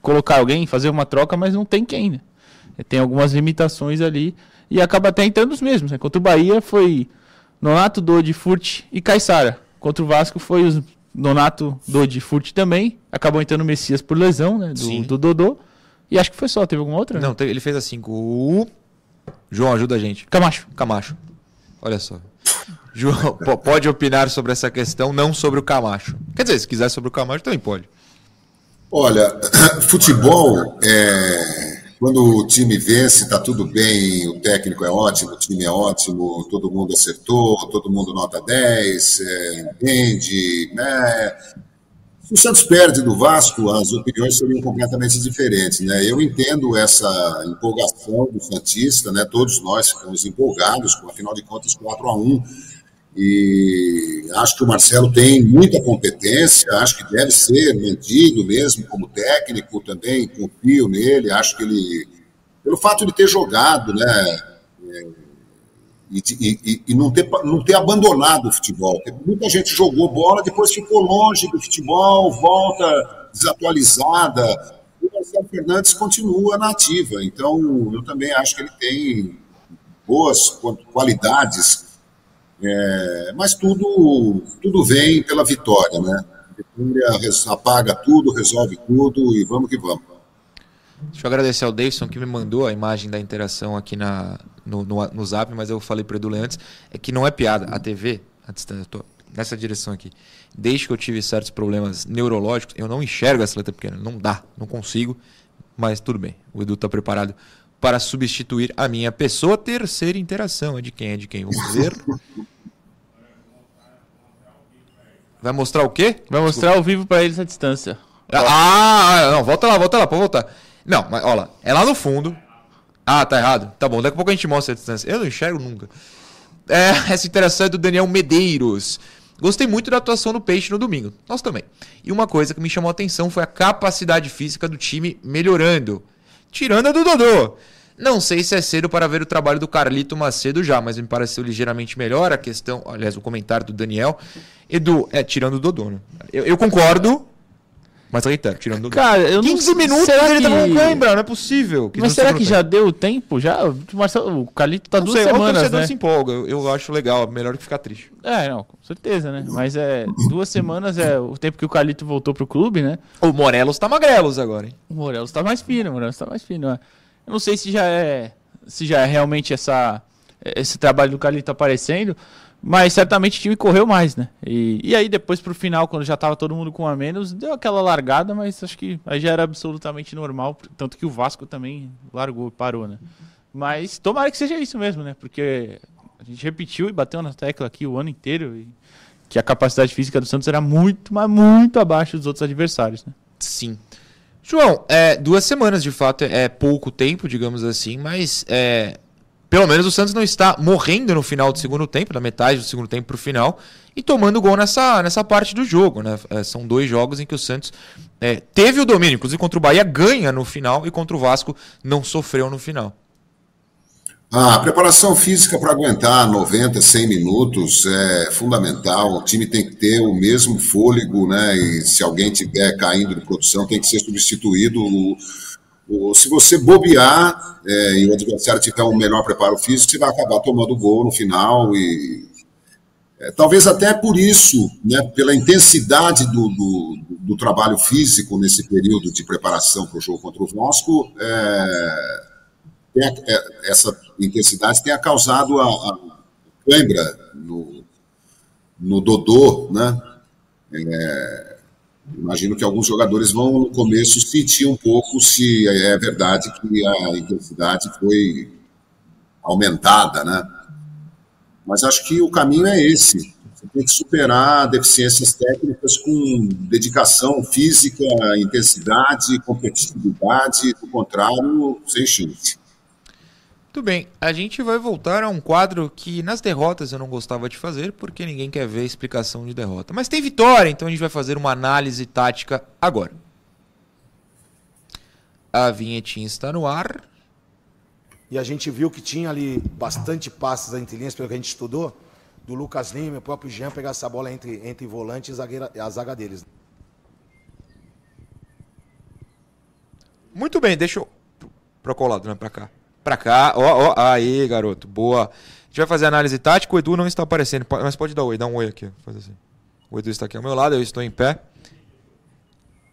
colocar alguém, fazer uma troca, mas não tem quem, né? Tem algumas limitações ali. E acaba até entrando os mesmos, né? Contra o Bahia foi Nonato, Dodi, Furt e Caissara. Contra o Vasco foi os Nonato, Dodi, Furt também. Acabou entrando o Messias por lesão, né? Sim. Do, do Dodô. E acho que foi só. Teve alguma outra? Não, teve- ele fez assim com o. João, ajuda a gente. Camacho. Camacho. Olha só. João, <laughs> po- pode opinar sobre essa questão, não sobre o Camacho. Quer dizer, se quiser sobre o Camacho, também pode. Olha, <clears throat> futebol, é, quando o time vence, está tudo bem, o técnico é ótimo, o time é ótimo, todo mundo acertou, todo mundo nota 10, é, entende. Né? Se o Santos perde do Vasco, as opiniões seriam completamente diferentes. Né? Eu entendo essa empolgação do Santista, né? todos nós ficamos empolgados, afinal de contas, 4 a 1 e acho que o Marcelo tem muita competência, acho que deve ser mantido mesmo como técnico também, confio nele, acho que ele, pelo fato de ter jogado, né, é, e, e- e não, ter, não ter abandonado o futebol. Muita gente jogou bola, depois ficou longe do futebol, volta desatualizada. O Marcelo Fernandes continua na ativa, então eu também acho que ele tem boas qualidades é, mas tudo, tudo vem pela vitória, né? Vitória apaga tudo, resolve tudo e vamos que vamos. Deixa eu agradecer ao Davidson que me mandou a imagem da interação aqui na, no, no, no zap, mas eu falei para Edu antes, é que não é piada. A TV, a distância, eu nessa direção aqui. Desde que eu tive certos problemas neurológicos, eu não enxergo essa letra pequena. Não dá, não consigo, mas tudo bem. O Edu está preparado para substituir a minha pessoa. Terceira interação é de quem? É de quem? Vamos ver. Vai mostrar o quê? Vai mostrar ao vivo para eles a distância. Ah, ah, não, volta lá, volta lá, pode voltar. Não, mas olha lá, é lá no fundo. Ah, tá errado. Tá bom, daqui a pouco a gente mostra a distância. Eu não enxergo nunca. É, <laughs> essa interação é do Daniel Medeiros. Gostei muito da atuação do Peixe no domingo. Nós também. E uma coisa que me chamou a atenção foi a capacidade física do time melhorando. Tirando a do Dodô. Não sei se é cedo para ver o trabalho do Carlito Macedo já, mas me pareceu ligeiramente melhor a questão, aliás, o comentário do Daniel. Edu, é, tirando o Dodô, né? Eu, eu concordo, mas reitero, tirando o Dodô. Cara, eu 15 não minutos será ele que... tava com cãibra, não é possível. Mas será que já deu tempo? Já? O Marcelo, o Calito tá Não duas sei, o semanas, torcedor né? se empolga, eu, eu acho legal, melhor que ficar triste. É, não, com certeza, né? Mas é duas semanas é o tempo que o Calito voltou pro clube, né? O Morelos tá magrelos agora, hein? O Morelos tá mais fino, o Morelos tá mais fino. né? Eu não sei se já é se já é realmente essa esse trabalho do Calito aparecendo, mas certamente o time correu mais, né? E, e aí depois pro final, quando já tava todo mundo com a menos, deu aquela largada, mas acho que aí já era absolutamente normal, tanto que o Vasco também largou, parou, né? Mas tomara que seja isso mesmo, né? Porque a gente repetiu e bateu na tecla aqui o ano inteiro e que a capacidade física do Santos era muito, mas muito abaixo dos outros adversários, né? Sim. João, é, duas semanas de fato é pouco tempo, digamos assim, mas é, pelo menos o Santos não está morrendo no final do segundo tempo, da metade do segundo tempo para o final, e tomando gol nessa, nessa parte do jogo. Né? É, são dois jogos em que o Santos é, teve o domínio, inclusive contra o Bahia ganha no final e contra o Vasco não sofreu no final. A preparação física para aguentar 90, 100 minutos é fundamental. O time tem que ter o mesmo fôlego, né? E se alguém tiver caindo de produção, tem que ser substituído. O- se você bobear é, e o adversário tiver um melhor preparo físico, você vai acabar tomando gol no final. E é, talvez até por isso, né? Pela intensidade do, do, do trabalho físico nesse período de preparação para o jogo contra o Vasco. é, a- é, essa intensidade tenha causado a, a cãibra no, no Dodô, né? É, imagino que alguns jogadores vão no começo sentir um pouco se é verdade que a intensidade foi aumentada, né? Mas acho que o caminho é esse. Você tem que superar deficiências técnicas com dedicação física, intensidade, competitividade. Do contrário, sem chance. Muito bem, a gente vai voltar a um quadro que nas derrotas eu não gostava de fazer, porque ninguém quer ver a explicação de derrota. Mas tem vitória, então a gente vai fazer uma análise tática agora. A vinhetinha está no ar. E a gente viu que tinha ali bastante passes entre linhas, pelo que a gente estudou, do Lucas Lima e o próprio Jean pegar essa bola entre, entre volante e zagueira, a zaga deles. Muito bem, deixa eu. Pra qual lado, né? Pra cá. Pra cá, ó, ó. Aí, garoto. Boa. A gente vai fazer análise tática. O Edu não está aparecendo, mas pode dar oi, dá um oi aqui. Faz assim. O Edu está aqui ao meu lado, eu estou em pé.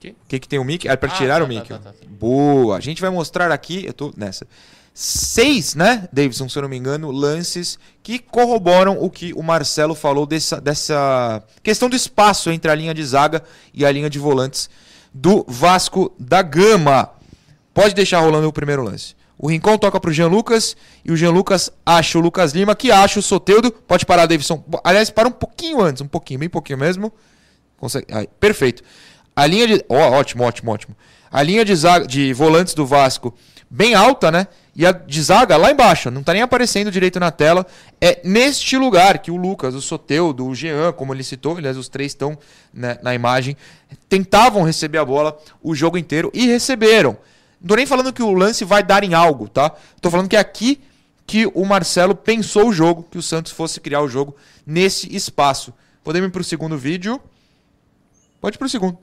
O que, que tem o mic? Ah, para Ah, tirar tá, o mic. tá, ó. tá, tá. Boa. A gente vai mostrar aqui, eu tô nessa. Seis, né, Davidson, se eu não me engano, lances que corroboram o que o Marcelo falou dessa, dessa questão do espaço entre a linha de zaga e a linha de volantes do Vasco da Gama. Pode deixar rolando o primeiro lance. O Rincon toca pro Jean Lucas e o Jean Lucas acha o Lucas Lima, que acha o Soteudo. Pode parar, Davidson. Aliás, para um pouquinho antes, um pouquinho, bem pouquinho mesmo. Consegue. Aí, perfeito. A linha de. Ó, ótimo, ótimo, ótimo. A linha de, zaga, de volantes do Vasco bem alta, né? E a de zaga lá embaixo, não tá nem aparecendo direito na tela. É neste lugar que o Lucas, o Soteudo, o Jean, como ele citou, aliás, os três estão né, na imagem, tentavam receber a bola o jogo inteiro e receberam. Não tô nem falando que o lance vai dar em algo, tá? Tô falando que é aqui que o Marcelo pensou o jogo, que o Santos fosse criar o jogo nesse espaço. Podemos ir pro segundo vídeo. Pode ir pro segundo.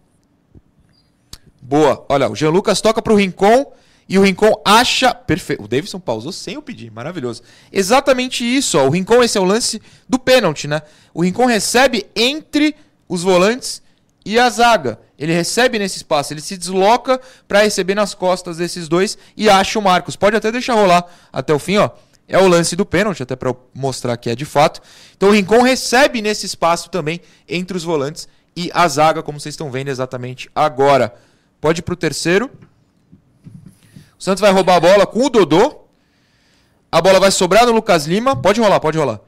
Boa. Olha, o Jean Lucas toca pro Rincon e o Rincon acha. Perfeito. O Davidson pausou sem eu pedir. Maravilhoso. Exatamente isso. Ó. O Rincon, esse é o lance do pênalti, né? O Rincon recebe entre os volantes e a zaga. Ele recebe nesse espaço, ele se desloca para receber nas costas desses dois e acha o Marcos. Pode até deixar rolar até o fim, ó. É o lance do pênalti, até para mostrar que é de fato. Então o Rincon recebe nesse espaço também entre os volantes e a zaga, como vocês estão vendo exatamente agora. Pode ir pro terceiro. O Santos vai roubar a bola com o Dodô. A bola vai sobrar no Lucas Lima. Pode rolar, pode rolar.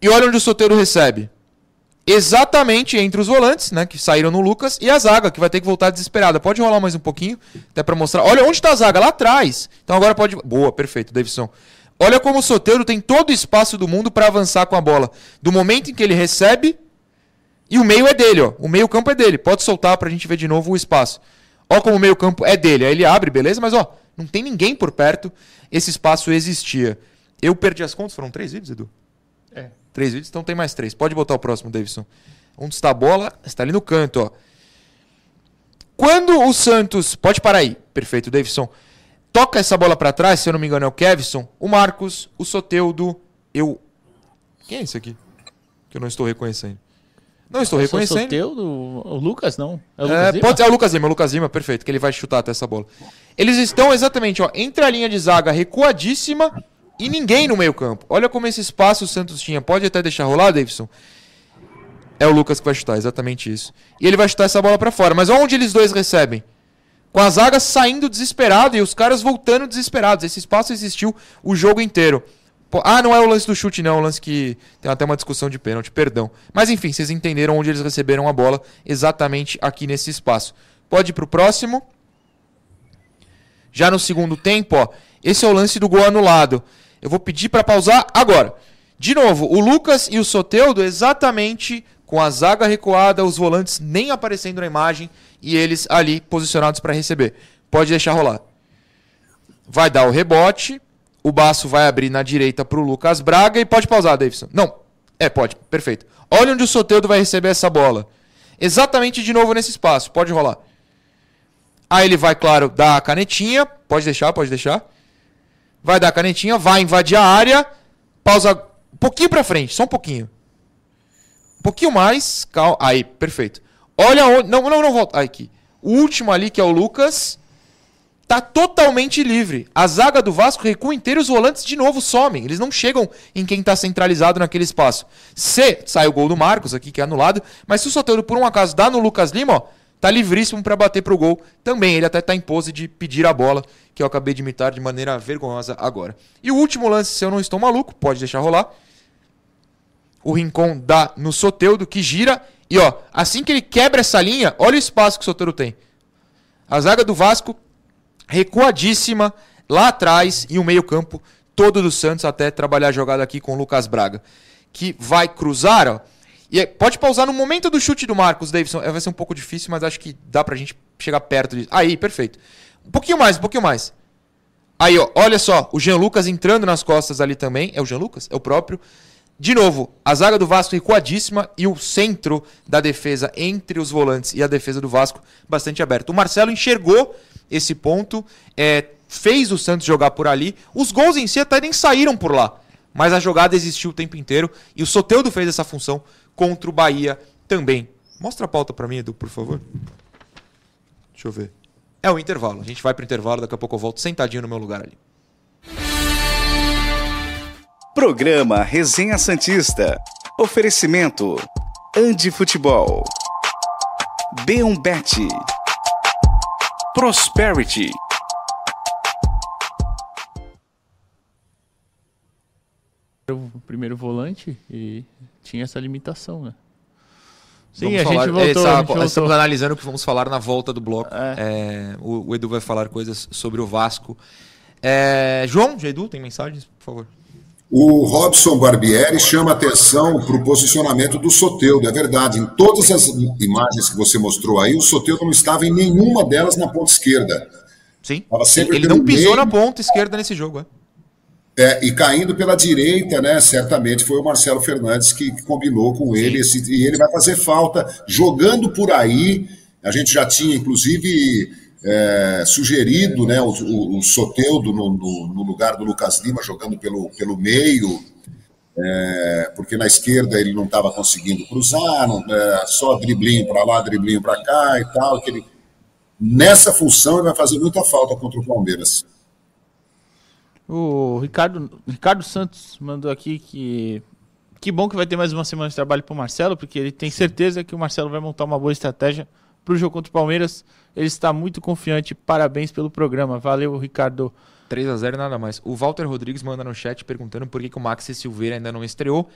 E olha onde o Soteiro recebe. Exatamente entre os volantes, né? Que saíram no Lucas e a zaga, que vai ter que voltar desesperada. Pode rolar mais um pouquinho, até para mostrar. Olha onde está a zaga, lá atrás. Então agora pode. Boa, perfeito, Davidson. Olha como o Soteiro tem todo o espaço do mundo para avançar com a bola. Do momento em que ele recebe, e o meio é dele, ó. O meio campo é dele. Pode soltar pra gente ver de novo o espaço. Ó como o meio campo é dele. Aí ele abre, beleza? Mas ó, não tem ninguém por perto. Esse espaço existia. Eu perdi as contas, foram três vídeos, Edu? É. Três vídeos, então tem mais três. Pode botar o próximo, Davidson. Onde está a bola? Está ali no canto, ó. Quando o Santos. Pode parar aí. Perfeito, Davidson toca essa bola para trás, se eu não me engano é o Kevson, o Marcos, o Soteudo, eu... Quem é esse aqui? Que eu não estou reconhecendo. Não estou reconhecendo. O Soteudo, o Lucas não. É o Lucas, é, pode é o Lucas Lima, o Lucas Lima, perfeito, que ele vai chutar até essa bola. Eles estão exatamente, ó, entre a linha de zaga recuadíssima e ninguém no meio campo. Olha como esse espaço o Santos tinha. Pode até deixar rolar, Davidson? É o Lucas que vai chutar, exatamente isso. E ele vai chutar essa bola para fora. Mas onde eles dois recebem? com a zaga saindo desesperado e os caras voltando desesperados. Esse espaço existiu o jogo inteiro. Ah, não é o lance do chute, não, é o lance que tem até uma discussão de pênalti, perdão. Mas enfim, vocês entenderam onde eles receberam a bola, exatamente aqui nesse espaço. Pode ir pro próximo. Já no segundo tempo, ó, esse é o lance do gol anulado. Eu vou pedir para pausar agora. De novo, o Lucas e o Soteudo exatamente com a zaga recuada, os volantes nem aparecendo na imagem e eles ali posicionados para receber. Pode deixar rolar. Vai dar o rebote, o Baço vai abrir na direita para o Lucas Braga e pode pausar, Davidson. Não, é, pode, perfeito. Olha onde o Soteudo vai receber essa bola. Exatamente de novo nesse espaço, pode rolar. Aí ele vai, claro, dar a canetinha, pode deixar, pode deixar. Vai dar a canetinha, vai invadir a área, pausa um pouquinho para frente, só um pouquinho. Um pouquinho mais, calma. Aí, perfeito. Olha onde. Não, não, não volta. Aqui. O último ali, que é o Lucas, tá totalmente livre. A zaga do Vasco recua inteiro os volantes de novo somem. Eles não chegam em quem tá centralizado naquele espaço. Se sai o gol do Marcos aqui, que é anulado, mas se o Soteldo por um acaso dá no Lucas Lima, ó, tá livríssimo para bater pro gol também. Ele até tá em pose de pedir a bola, que eu acabei de imitar de maneira vergonhosa agora. E o último lance, se eu não estou maluco, pode deixar rolar. O Rincon dá no Soteudo, que gira e ó, assim que ele quebra essa linha, olha o espaço que o Sotero tem. A zaga do Vasco recuadíssima lá atrás e o meio-campo todo do Santos até trabalhar a jogada aqui com o Lucas Braga, que vai cruzar, ó. E pode pausar no momento do chute do Marcos Davidson. Vai ser um pouco difícil, mas acho que dá pra gente chegar perto disso. Aí, perfeito. Um pouquinho mais, um pouquinho mais. Aí, ó, olha só, o Jean Lucas entrando nas costas ali também. É o Jean Lucas? É o próprio. De novo, a zaga do Vasco recuadíssima e o centro da defesa entre os volantes e a defesa do Vasco bastante aberto. O Marcelo enxergou esse ponto, é, fez o Santos jogar por ali. Os gols em si até nem saíram por lá, mas a jogada existiu o tempo inteiro e o Soteudo fez essa função contra o Bahia também. Mostra a pauta para mim, Edu, por favor. Deixa eu ver. É o intervalo. A gente vai pro intervalo, daqui a pouco eu volto sentadinho no meu lugar ali. Programa Resenha Santista. Oferecimento. Andi Futebol. B1Bet. Prosperity. O primeiro volante e tinha essa limitação, né? Sim, vamos a falar, gente voltou, essa, a gente voltou. Estamos analisando o que vamos falar na volta do bloco. É. É, o, o, Edu vai falar coisas sobre o Vasco. É, João, Edu, tem mensagens, por favor? O Robson Barbieri chama atenção para o posicionamento do Soteudo. É verdade, em todas as imagens que você mostrou aí, o Soteudo não estava em nenhuma delas na ponta esquerda. Sim. Ele não pisou meio. na ponta esquerda nesse jogo. É. É, e caindo pela direita, né? Certamente foi o Marcelo Fernandes que, que combinou com ele. Esse, e ele vai fazer falta jogando por aí. A gente já tinha, inclusive é, sugerido né, o, o, o Soteudo no, no, no, lugar do Lucas Lima, jogando pelo, pelo meio, é, porque na esquerda ele não estava conseguindo cruzar, não, é, só driblinho para lá, driblinho para cá e tal. Ele, nessa função ele vai fazer muita falta contra o Palmeiras. O Ricardo, Ricardo Santos mandou aqui que que bom que vai ter mais uma semana de trabalho para o Marcelo, porque ele tem certeza que o Marcelo vai montar uma boa estratégia para o jogo contra o Palmeiras. Ele está muito confiante. Parabéns pelo programa. Valeu, Ricardo. 3 a 0 nada mais. O Walter Rodrigues manda no chat perguntando por que, que o Maxi Silveira ainda não estreou.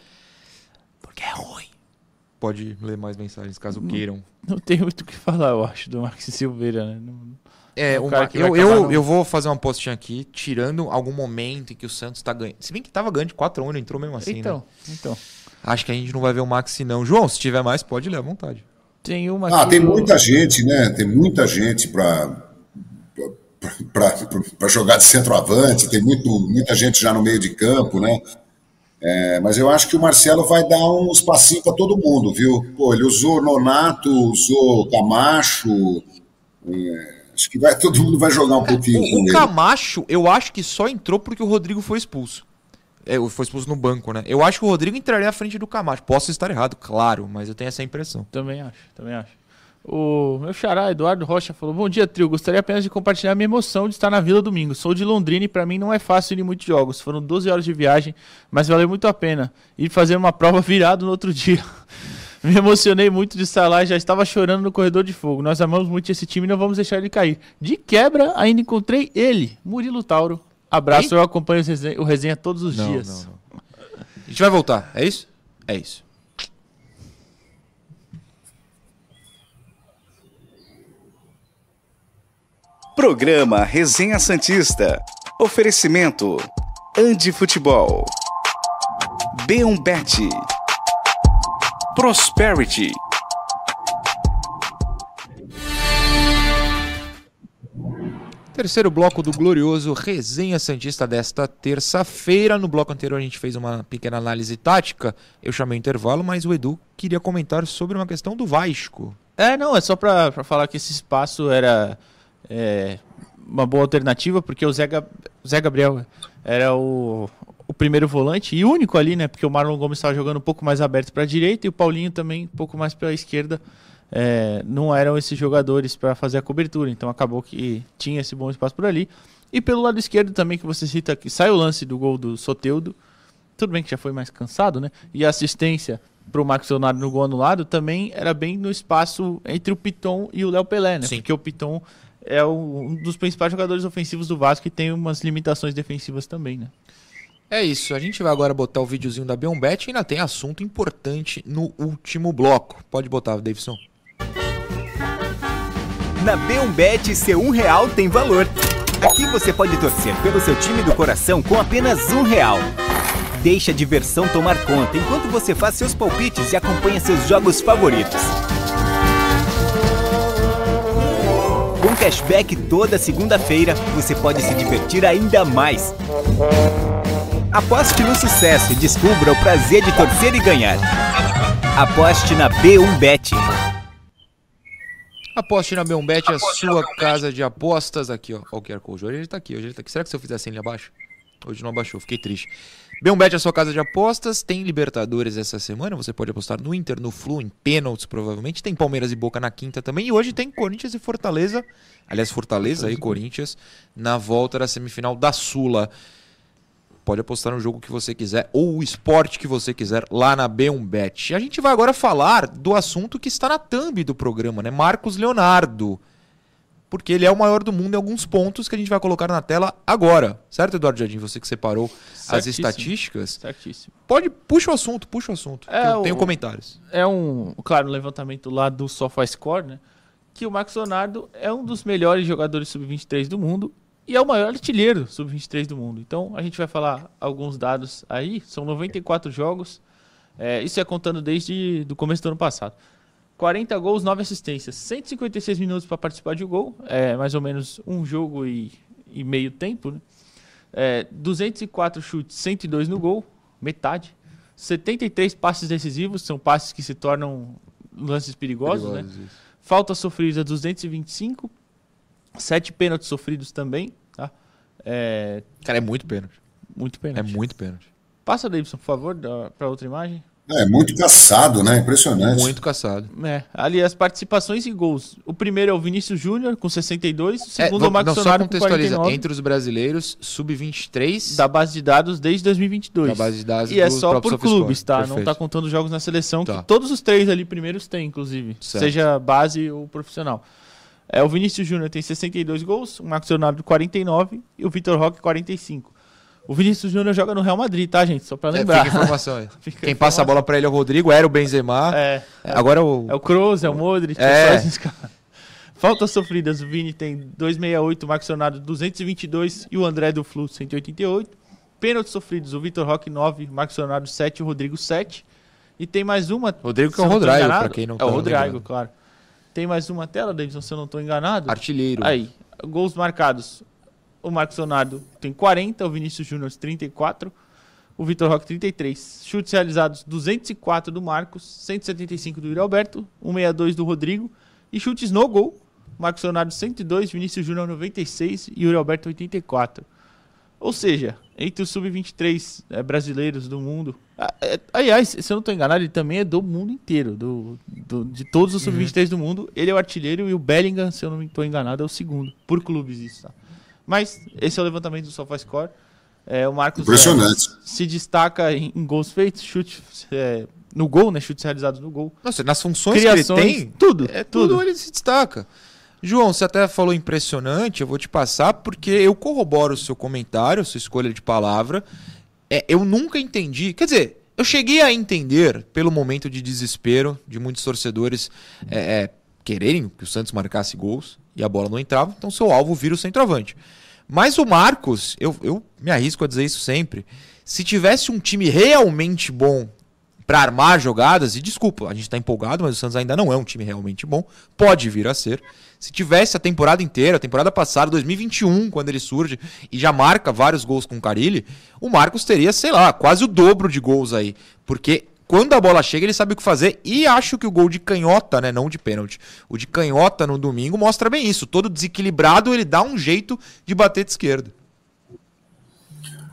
Porque é ruim. Pode ler mais mensagens caso queiram. Não tem muito o que falar, eu acho, do Maxi Silveira, né? Não... É, Um uma- cara que vai eu, eu, não- eu vou fazer uma postinha aqui, tirando algum momento em que o Santos tá ganhando. Se bem que tava ganhando de 4 a 1, ele entrou mesmo assim, então, né? então. Acho que a gente não vai ver o Maxi, não. João, se tiver mais, pode ler à vontade. Tem uma Ah, tem do- muita gente, né? Tem muita gente para para jogar de centroavante, tem muito, muita gente já no meio de campo, né? É, mas eu acho que o Marcelo vai dar um espacinho para todo mundo, viu? Pô, ele usou Nonato, usou Camacho. é, acho que vai, todo mundo vai jogar um pouquinho O, com o ele. Camacho, eu acho que só entrou porque o Rodrigo foi expulso. É, foi expulso no banco, né? Eu acho que o Rodrigo entraria à frente do Camacho. Posso estar errado, claro, mas eu tenho essa impressão. Também acho, também acho. O meu xará, Eduardo Rocha, falou: Bom dia, trio. Gostaria apenas de compartilhar minha emoção de estar na Vila domingo. Sou de Londrina e pra mim não é fácil ir em muitos jogos. Foram 12 horas de viagem, mas valeu muito a pena. Ir fazer uma prova virado no outro dia. <laughs> <laughs> Me emocionei muito de estar lá e já estava chorando no corredor de fogo. Nós amamos muito esse time e não vamos deixar ele cair. De quebra, ainda encontrei ele, Murilo Tauro. Abraço, eu acompanho o resenha, o resenha todos os Não, dias. não, não. A gente vai voltar, é isso? É isso. Programa Resenha Santista. Oferecimento. Andi Futebol. B1Bet. Prosperity. Terceiro bloco do glorioso Resenha Santista desta terça-feira. No bloco anterior a gente fez uma pequena análise tática. Eu chamei o intervalo, mas o Edu queria comentar sobre uma questão do Vasco. É, não, é só pra, pra falar que esse espaço era é, uma boa alternativa, porque o Zé, Gab- o Zé Gabriel era o, o primeiro volante e único ali, né? Porque o Marlon Gomes estava jogando um pouco mais aberto para a direita e o Paulinho também um pouco mais para a esquerda. É, não eram esses jogadores para fazer a cobertura, então acabou que tinha esse bom espaço por ali. E pelo lado esquerdo também, que você cita que sai o lance do gol do Soteudo, tudo bem que já foi mais cansado, né? E a assistência pro Marcos Leonardo no gol anulado também era bem no espaço entre o Piton e o Léo Pelé, né? Sim. Porque o Piton é o- um dos principais jogadores ofensivos do Vasco e tem umas limitações defensivas também, né? É isso, a gente vai agora botar o videozinho da Beombet e ainda tem assunto importante no último bloco. Pode botar, Davidson. Na B1Bet, seu um real tem valor. Aqui você pode torcer pelo seu time do coração com apenas um real. Deixe a diversão tomar conta enquanto você faz seus palpites e acompanha seus jogos favoritos. Com cashback toda segunda-feira, você pode se divertir ainda mais. Aposte no sucesso e descubra o prazer de torcer e ganhar. Aposte na B1Bet. Aposte na Beombet, a sua casa de apostas. Aqui, ó. O QR Code. Hoje ele tá aqui, hoje ele tá aqui. Será que se eu fizesse ele abaixo? Hoje não abaixou, fiquei triste. Beombet, a sua casa de apostas. Tem Libertadores essa semana. Você pode apostar no Inter, no Flu, em pênaltis, provavelmente. Tem Palmeiras e Boca na quinta também. E hoje tem Corinthians e Fortaleza. Aliás, Fortaleza e Corinthians na volta da semifinal da Sula. Pode apostar no jogo que você quiser ou o esporte que você quiser lá na B1Bet. A gente vai agora falar do assunto que está na thumb do programa, né? Marcos Leonardo. Porque ele é o maior do mundo em alguns pontos que a gente vai colocar na tela agora. Certo, Eduardo Jardim? Você que separou as Certíssimo. estatísticas. Certíssimo. Pode, puxa o assunto, puxa o assunto. É, eu o- tenho comentários. é um, claro, um levantamento lá do SofaScore, né? Que o Marcos Leonardo é um dos melhores jogadores sub-23 do mundo e é o maior artilheiro sub-23 do mundo. Então a gente vai falar alguns dados aí. São 94 jogos. É, isso é contando desde do começo do ano passado. 40 gols, 9 assistências, 156 minutos para participar de um gol, é mais ou menos um jogo e, e meio tempo, né? É, 204 chutes, 102 no gol, metade. 73 passes decisivos, são passes que se tornam lances perigosos, né? Perigosos, isso. Faltas sofridas 225, 7 pênaltis sofridos também? É, Cara, é muito pênalti. muito É pênalti. muito pênalti. Passa, Davidson, por favor, para outra imagem. É, muito caçado, né? Impressionante. Muito caçado. É, ali as participações em gols. O primeiro é o Vinícius Júnior, com 62. O É, segundo é, o não, Max só Sonario, com contextualiza. 49. Entre os brasileiros, sub-23 Da base de dados desde 2022. Da base de dados E é só por clubes, tá? Não Perfeito. tá contando jogos na seleção, Tá. que todos os três ali primeiros têm, inclusive. Certo. Seja base ou profissional. É, o Vinícius Júnior tem 62 gols, o Marcos Leonardo 49 e o Vitor Roque 45. O Vinícius Júnior joga no Real Madrid, tá, gente? Só pra É, lembrar. fica a informação aí. <laughs> Fica Quem passa a bola pra ele é o Rodrigo, era o Benzema. É, Agora o. é o Kroos, é o Modric, É. é só. Faltas sofridas, o Vini tem 268, o Marcos Leonardo 222 e o André do Flu 188. Pênaltis sofridos, o Vitor Roque 9, o Marcos Leonardo 7, o Rodrigo 7. E tem mais uma. Rodrigo que é o Rodrigo, pra quem não É tá o Rodrigo, lembrando. claro. Tem mais uma tela, Davidson, se eu não estou enganado. Artilheiro. Aí, gols marcados. O Marcos Leonardo tem 40, o Vinícius Júnior 34, o Vitor Roque 33. Chutes realizados 204 do Marcos, 175 do Yuri Alberto, 162 do Rodrigo e chutes no gol. Marcos Leonardo 102, Vinícius Júnior 96 e Yuri Alberto 84. Ou seja, entre os sub-23 eh, brasileiros do mundo. Ah, eh, aliás, se eu não estou enganado, ele também é do mundo inteiro. Do, do- de todos os sub-23 do mundo, ele é o artilheiro e o Bellingham, se eu não estou enganado, é o segundo. Por clubes, isso. Tá? Mas esse é o levantamento do SofaScore. É, o Marcos Impressionante. eh, se destaca em, em gols feitos, chutes eh, no gol, né? Chutes realizados no gol. Nossa, nas funções Criações, que ele tem, tudo, é tudo, tudo. ele se destaca. João, você até falou impressionante, eu vou te passar porque eu corroboro o seu comentário, a sua escolha de palavra. É, eu nunca entendi, quer dizer, eu cheguei a entender pelo momento de desespero de muitos torcedores é, é, quererem que o Santos marcasse gols e a bola não entrava, então seu alvo vira o centroavante. Mas o Marcos, eu, eu me arrisco a dizer isso sempre, se tivesse um time realmente bom para armar jogadas, e desculpa, a gente tá empolgado, mas o Santos ainda não é um time realmente bom, pode vir a ser. Se tivesse a temporada inteira, a temporada passada, 2021, quando ele surge e já marca vários gols com o Carilli, o Marcos teria, sei lá, quase o dobro de gols aí, porque quando a bola chega, ele sabe o que fazer e acho que o gol de canhota, né, não de pênalti, o de canhota no domingo mostra bem isso. Todo desequilibrado, ele dá um jeito de bater de esquerda.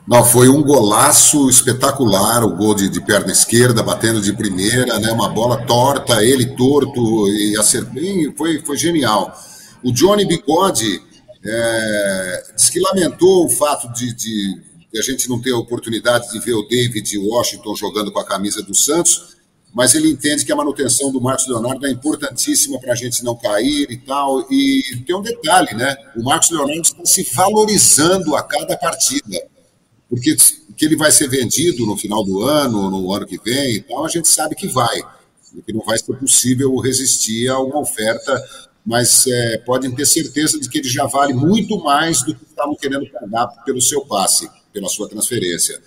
Não, foi um golaço espetacular, o gol de, de perna esquerda, batendo de primeira, né? Uma bola torta, ele torto e acertou. Foi, foi genial. O Johnny Bigode é, diz que lamentou o fato de, de, de a gente não ter a oportunidade de ver o David Washington jogando com a camisa do Santos, mas ele entende que a manutenção do Marcos Leonardo é importantíssima para a gente não cair e tal. E tem um detalhe, né? O Marcos Leonardo está se valorizando a cada partida porque que ele vai ser vendido no final do ano, no ano que vem e tal, a gente sabe que vai, que não vai ser possível resistir a uma oferta, mas é, podem ter certeza de que ele já vale muito mais do que estavam querendo pagar pelo seu passe, pela sua transferência.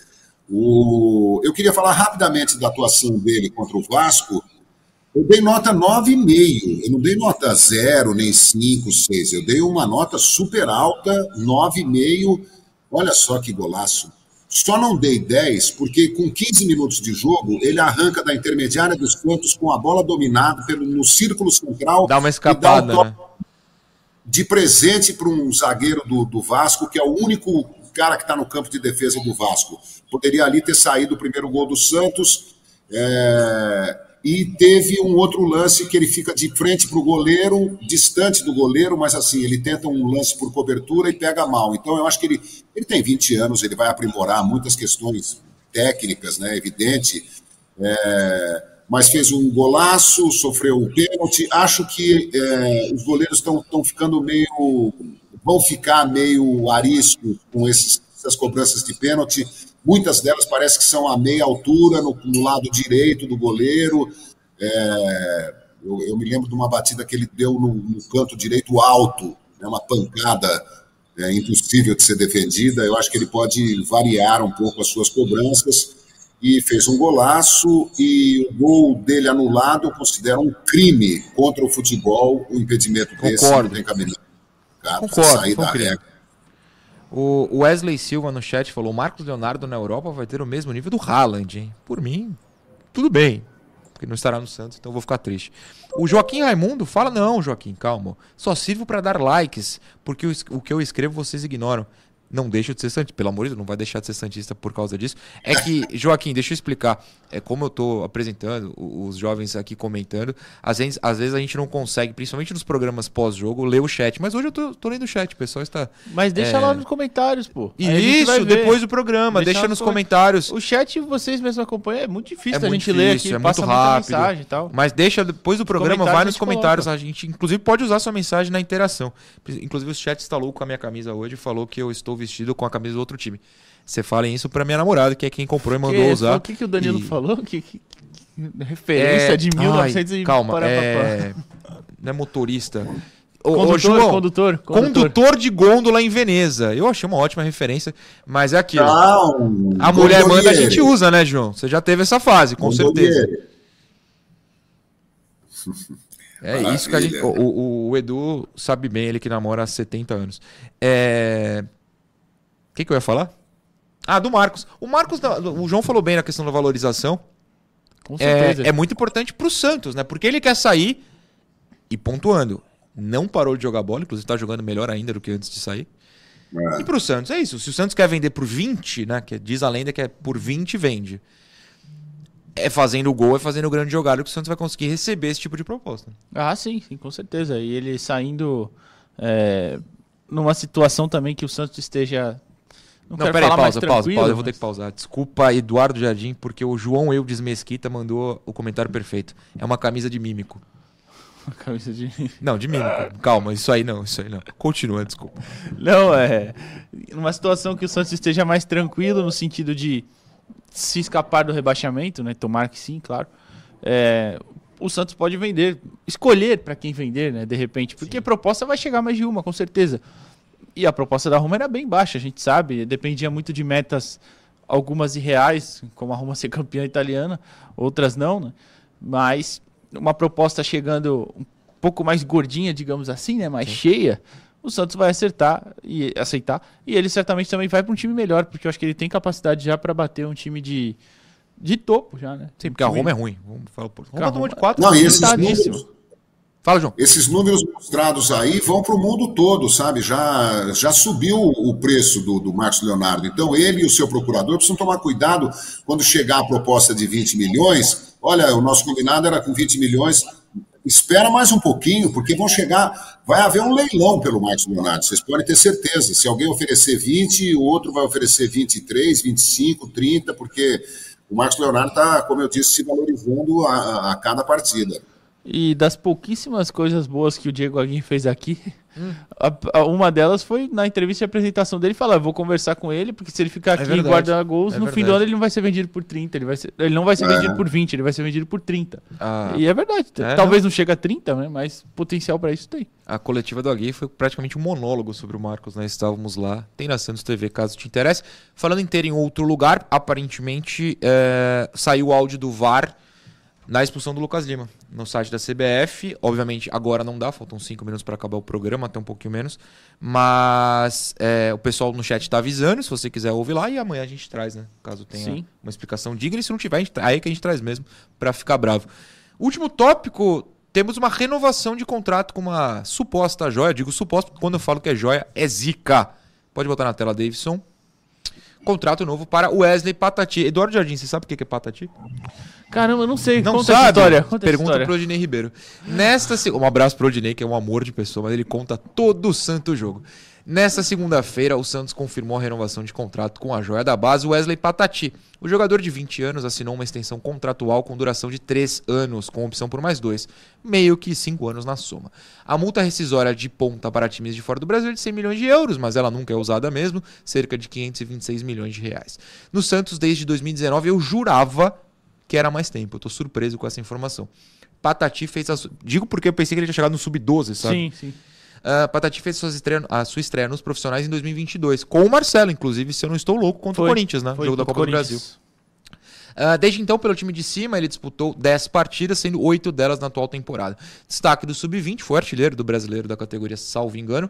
O... Eu queria falar rapidamente da atuação dele contra o Vasco. Eu dei nota 9,5. Eu não dei nota 0, nem 5, 6. Eu dei uma nota super alta, 9,5 Olha só que golaço. Só não dei 10 porque com 15 minutos de jogo ele arranca da intermediária dos Santos com a bola dominada pelo, no círculo central. Dá uma escapada, e dá um né? De presente para um zagueiro do, do Vasco, que é o único cara que está no campo de defesa do Vasco. Poderia ali ter saído o primeiro gol do Santos. É... E teve um outro lance que ele fica de frente para o goleiro, distante do goleiro, mas assim, ele tenta um lance por cobertura e pega mal. Então eu acho que ele, ele tem 20 anos, ele vai aprimorar muitas questões técnicas, né? Evidente. É, mas fez um golaço, sofreu um pênalti. Acho que é, os goleiros estão ficando meio. vão ficar meio ariscos com esses, essas cobranças de pênalti. Muitas delas parece que são a meia altura, no, no lado direito do goleiro. É, eu, eu, me lembro de uma batida que ele deu no, no canto direito alto, né, uma pancada é, impossível de ser defendida. Eu acho que ele pode variar um pouco as suas cobranças. E fez um golaço, e o gol dele anulado eu considero um crime contra o futebol, o impedimento desse Concordo. não tem cabimento. Cara, Concordo, sair da regra. O Wesley Silva no chat falou: Marcos Leonardo na Europa vai ter o mesmo nível do Haaland, hein? Por mim, tudo bem. Porque não estará no Santos, então vou ficar triste. O Joaquim Raimundo fala: Não, Joaquim, calma. Só sirvo para dar likes, porque o, o que eu escrevo vocês ignoram. Não deixa de ser Santista. Pelo amor de Deus, não vai deixar de ser Santista por causa disso. É que, <laughs> Joaquim, deixa eu explicar. É como eu estou apresentando, os jovens aqui comentando, às vezes, às vezes a gente não consegue, principalmente nos programas pós-jogo, ler o chat. Mas hoje eu tô, tô lendo o chat, o pessoal está. Mas deixa é... lá nos comentários, pô. Isso, depois do programa, deixa, deixa nos comentários. O chat vocês mesmos acompanham, é muito difícil é a gente difícil, ler aqui, é passa muito rápido. mensagem e tal. Mas deixa depois do programa, vai nos comentários. Coloca. A gente, inclusive, pode usar sua mensagem na interação. Inclusive, o chat instalou com a minha camisa hoje e falou que eu estou vestido com a camisa do outro time. Você falem isso pra minha namorada, que é quem comprou e mandou que, usar. O que, que o Danilo e... falou? Que, que, referência é... de 1900 Ai, Calma, é... não é motorista. <laughs> Condutor, ô, João, condutor, condutor, condutor. de gôndola em Veneza. Eu achei uma ótima referência, mas é aquilo. Não, a mulher manda, a gente usa, né, João? Você já teve essa fase, com certeza. <laughs> É Maravilha. isso que a gente. O, o, o, Edu sabe bem, ele que namora há 70 anos. É. O que, que eu ia falar? Ah, do Marcos. O Marcos, o João falou bem na questão da valorização. Com certeza. É, é muito importante pro Santos, né? Porque ele quer sair e pontuando não parou de jogar bola, inclusive está jogando melhor ainda do que antes de sair. É. E para o Santos é isso. Se o Santos quer vender por 20, né? Que diz a lenda que é por 20 vende. É fazendo o gol, é fazendo o grande jogada que o Santos vai conseguir receber esse tipo de proposta. Ah, sim, sim, com certeza. E ele saindo é, numa situação também que o Santos esteja. Não, não peraí, pausa, pausa, pausa. Eu vou ter que pausar. Desculpa, Eduardo Jardim, porque o João Eudes Mesquita mandou o comentário perfeito. É uma camisa de mímico. <laughs> Uma camisa de. Não, de mímico. Calma, isso aí não, isso aí não. Continua, desculpa. Não, é. Numa situação que o Santos esteja mais tranquilo no sentido de se escapar do rebaixamento, né? Tomar que sim, claro. É, o Santos pode vender, escolher para quem vender, né? De repente, porque sim. a proposta vai chegar mais de uma, com certeza. E a proposta da Roma era bem baixa, a gente sabe. Dependia muito de metas, algumas irreais, como a Roma ser campeã italiana, outras não, né? Mas uma proposta chegando um pouco mais gordinha, digamos assim, né, mais Sim. cheia, o Santos vai acertar e aceitar. E ele certamente também vai para um time melhor, porque eu acho que ele tem capacidade já para bater um time de, de topo já, né? Sim, porque a Roma é ruim. Vamos falar por Roma tomou de quatro. Não, e esses números, Fala, João. Esses números mostrados aí vão para o mundo todo, sabe? Já, já subiu o preço do, do Marcos Leonardo. Então, ele e o seu procurador precisam tomar cuidado quando chegar a proposta de 20 milhões. Olha, o nosso combinado era com 20 milhões. Espera mais um pouquinho, porque vão chegar. Vai haver um leilão pelo Marcos Leonardo, vocês podem ter certeza. Se alguém oferecer 20, o outro vai oferecer 23, 25, 30, porque o Marcos Leonardo está, como eu disse, se valorizando a, a cada partida. E das pouquíssimas coisas boas que o Diego Aguirre fez aqui, hum. <laughs> a, a, uma delas foi na entrevista de apresentação dele falar: vou conversar com ele, porque se ele ficar é aqui é guardando gols, é no verdade. fim do ano ele não vai ser vendido por 30, ele, vai ser, ele não vai ser é. vendido por 20, ele vai ser vendido por 30. Ah. E é verdade. É, talvez não. não chegue a 30, né? Mas potencial para isso tem. A coletiva do Aguirre foi praticamente um monólogo sobre o Marcos, né? Estávamos lá. Tem na Santos TV, caso te interesse. Falando em ter em outro lugar, aparentemente é, saiu o áudio do VAR na expulsão do Lucas Lima, no site da CBF. Obviamente, agora não dá, faltam cinco minutos para acabar o programa, até um pouquinho menos. Mas é, o pessoal no chat está avisando, se você quiser ouvir lá, e amanhã a gente traz, né? Caso tenha Sim. uma explicação digna, e se não tiver, aí que a gente traz mesmo, para ficar bravo. Último tópico, temos uma renovação de contrato com uma suposta joia. Eu digo suposta, porque quando eu falo que é joia, é zica. Pode botar na tela, Davidson. Contrato novo para Wesley Patati. Eduardo Jardim, você sabe o que é Patati? Caramba, eu não sei. Não conta sabe? história. Conta Pergunta história. pro Odinei Ribeiro. Nesta um abraço pro Odinei, que é um amor de pessoa, mas ele conta todo o santo jogo. Nesta segunda-feira, o Santos confirmou a renovação de contrato com a joia da base Wesley Patati. O jogador de 20 anos assinou uma extensão contratual com duração de 3 anos, com opção por mais 2, meio que 5 anos na soma. A multa rescisória de ponta para times de fora do Brasil é de 100 milhões de euros, mas ela nunca é usada mesmo, cerca de 526 milhões de reais. No Santos, desde 2019, eu jurava que era mais tempo. Eu tô surpreso com essa informação. Patati fez a. Digo porque eu pensei que ele tinha chegado no sub-12, sabe? Sim, sim. Uh, Patati fez estreia, a sua estreia nos profissionais em 2022, com o Marcelo, inclusive, se eu não estou louco, contra foi, o Corinthians, né? Foi, jogo da Copa do Brasil. Uh, desde então, pelo time de cima, ele disputou 10 partidas, sendo 8 delas na atual temporada. Destaque do Sub-20, foi artilheiro do brasileiro da categoria, salvo engano.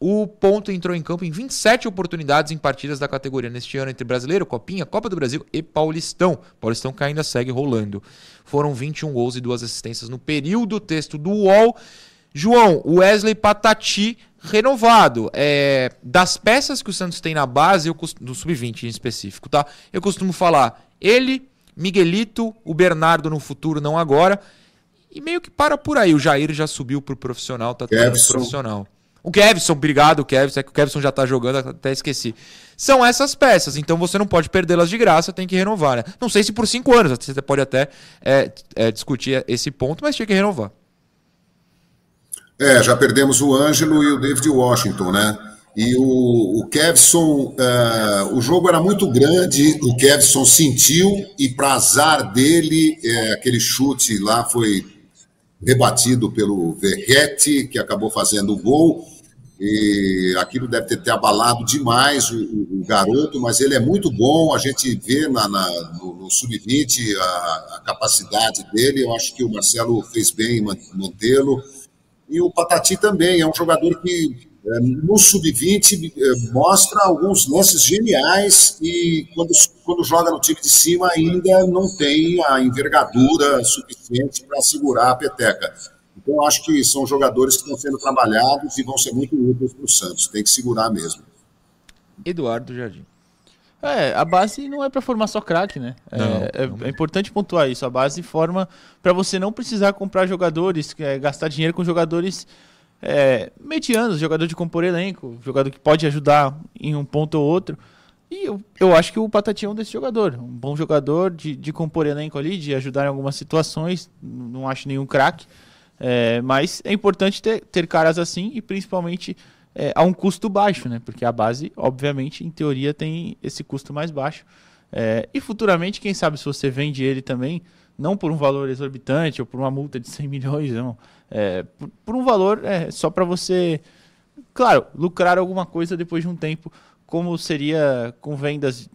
O Ponto entrou em campo em 27 oportunidades em partidas da categoria neste ano entre Brasileiro, Copinha, Copa do Brasil e Paulistão. Paulistão que ainda segue rolando. Foram 21 gols e duas assistências no período. Texto do UOL. João, Wesley Patati renovado. É, das peças que o Santos tem na base, eu costumo, do sub-20 em específico, tá? Eu costumo falar ele, Miguelito, o Bernardo no futuro, não agora. E meio que para por aí. O Jair já subiu pro profissional, tá tudo profissional. O Kevson, obrigado, Kevson. É que o Kevson já tá jogando, até esqueci. São essas peças, então você não pode perdê-las de graça, tem que renovar, né? Não sei se por cinco anos, você pode até é, é, discutir esse ponto, mas tinha que renovar. É, já perdemos o Ângelo e o David Washington, né? E o, o Kevson, uh, o jogo era muito grande, o Kevson sentiu e para azar dele, é, aquele chute lá foi rebatido pelo Verrete, que acabou fazendo o gol. E aquilo deve ter, ter abalado demais o, o, o, garoto, mas ele é muito bom. A gente vê na, na no, no sub-20 a, a, capacidade dele. Eu acho que o Marcelo fez bem mantê-lo. E o Patati também é um jogador que é, no sub-20 é, mostra alguns lances geniais e quando, quando joga no time de cima ainda não tem a envergadura suficiente para segurar a peteca. Então acho que são jogadores que estão sendo trabalhados e vão ser muito úteis para o Santos. Tem que segurar mesmo. Eduardo Jardim. É, a base não é para formar só craque, né? É, não, é, não. é, importante pontuar isso. A base forma para você não precisar comprar jogadores, é, gastar dinheiro com jogadores é, medianos, jogador de compor elenco, jogador que pode ajudar em um ponto ou outro. E eu, eu acho que o Patati é um desse jogador. Um bom jogador de, de compor elenco ali, de ajudar em algumas situações. Não acho nenhum craque. É, mas é importante ter, ter caras assim e principalmente é, a um custo baixo, né? Porque a base, obviamente, em teoria, tem esse custo mais baixo. É, e futuramente, quem sabe se você vende ele também, não por um valor exorbitante ou por uma multa de <laughs> 100 milhões, não. É, por, por, um valor é, só para você, claro, lucrar alguma coisa depois de um tempo, como seria com vendas.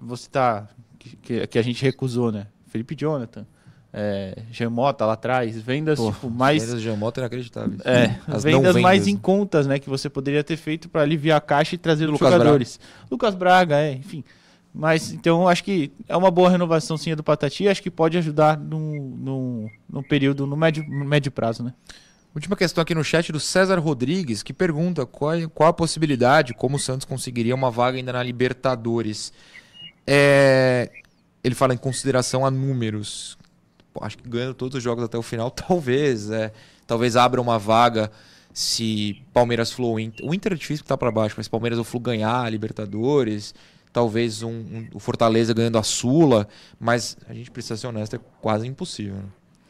Você tá. Que, que a gente recusou, né? Felipe Jonathan, é, Gemota lá atrás, vendas Pô, tipo, mais. Vendas Gemota inacreditáveis. É, As vendas mais em contas, né? Que você poderia ter feito para aliviar a caixa e trazer os jogadores. Braga. Lucas Braga, é, enfim. Mas então acho que é uma boa renovação sim do Patati, acho que pode ajudar num, num, num período, no médio, no médio prazo, né? Última questão aqui no chat do César Rodrigues, que pergunta qual, qual a possibilidade, como o Santos conseguiria uma vaga ainda na Libertadores. É, ele fala em consideração a números acho que ganhando todos os jogos até o final, <laughs> talvez, é, talvez abra uma vaga se Palmeiras Inter, o Inter é difícil que tá para baixo, mas Palmeiras ou Flu ganhar Libertadores, talvez um, um, o Fortaleza ganhando a Sula, mas a gente precisa ser honesto, é quase impossível. Né?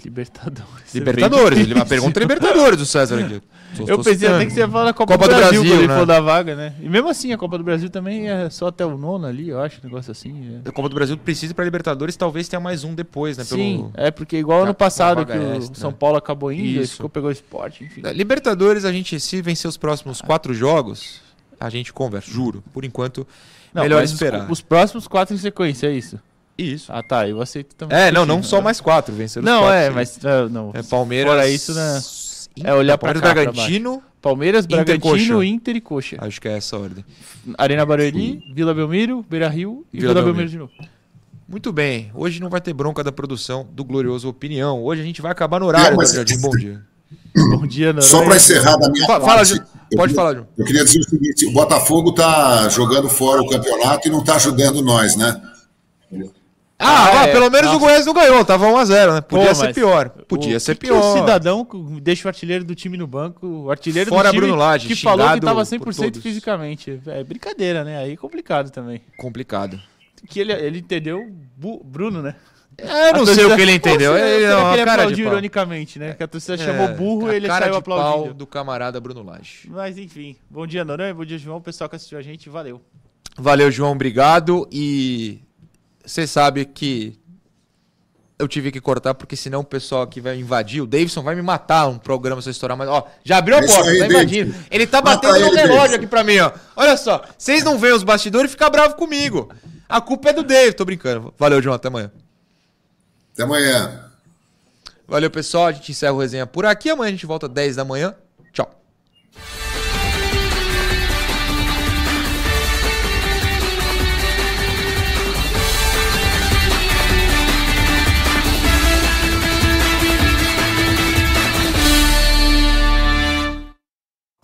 Libertadores. <laughs> Libertadores. Ele uma pergunta Libertadores, o César aqui. eu pensei até que você ia falar da Copa, Copa do, do, Brasil, Brasil quando né? ele for da vaga, né? E mesmo assim, a Copa do Brasil também é só até o nono ali, eu acho, um negócio assim. É. A Copa do Brasil precisa para Libertadores, talvez tenha mais um depois, né? Sim, pelo... é porque igual ano passado que o extra, São Paulo acabou indo, Isso. ficou, pegou o esporte, enfim. Libertadores, a gente, se vencer os próximos quatro jogos, a gente conversa, juro. Por enquanto, não, melhor esperar. Os, os próximos quatro em sequência, é isso? Isso. Ah, tá. Eu aceito também. É, não, não só mais quatro, vencer Não, quatro, é, mas uh, não. É Palmeiras. Fora isso, né? É olhar para. Bragantino. Palmeiras, Bragantino, Inter e Coxa. Acho que é essa a ordem. Arena Barueri, Vila Belmiro, Beira Rio e Vila, Vila Belmiro. Belmiro de novo. Muito bem. Hoje não vai ter bronca da produção do Glorioso Opinião. Hoje a gente vai acabar no horário, mas... Jardim. Bom dia. Bom dia, Noronha. Só para encerrar da minha Fala, parte, pode falar, João. Eu queria dizer o seguinte: o Botafogo está jogando fora o campeonato e não está ajudando nós, né? Ah, ah é, pelo menos nossa. o Goiás não ganhou, tava 1x0, né? Podia Pô, ser pior. Podia ser pior. o cidadão deixa o artilheiro do time no banco, o artilheiro Fora do time Bruno Lage, que falou que tava 100% fisicamente. É brincadeira, né? Aí é complicado também. Complicado. Que ele, ele entendeu Bruno, né? É, eu não sei o que ele entendeu. Ele, não, que ele aplaudiu ironicamente, né? Que a torcida é, chamou burro e ele saiu aplaudindo. Pau do camarada Bruno Lage. Mas enfim, bom dia Noronha, bom dia João, pessoal que assistiu a gente, valeu. Valeu João, obrigado e você sabe que eu tive que cortar, porque senão o pessoal aqui vai invadir. O Davidson vai me matar um programa se eu estourar, mas ó, já abriu a é porta, aí, tá invadindo. Ele tá batendo no relógio aqui pra mim, ó. Olha só, vocês não veem os bastidores e ficam bravos comigo. A culpa é do David, tô brincando. Valeu, João, até amanhã. Até amanhã. Valeu, pessoal. A gente encerra o resenha por aqui. Amanhã a gente volta às 10 da manhã.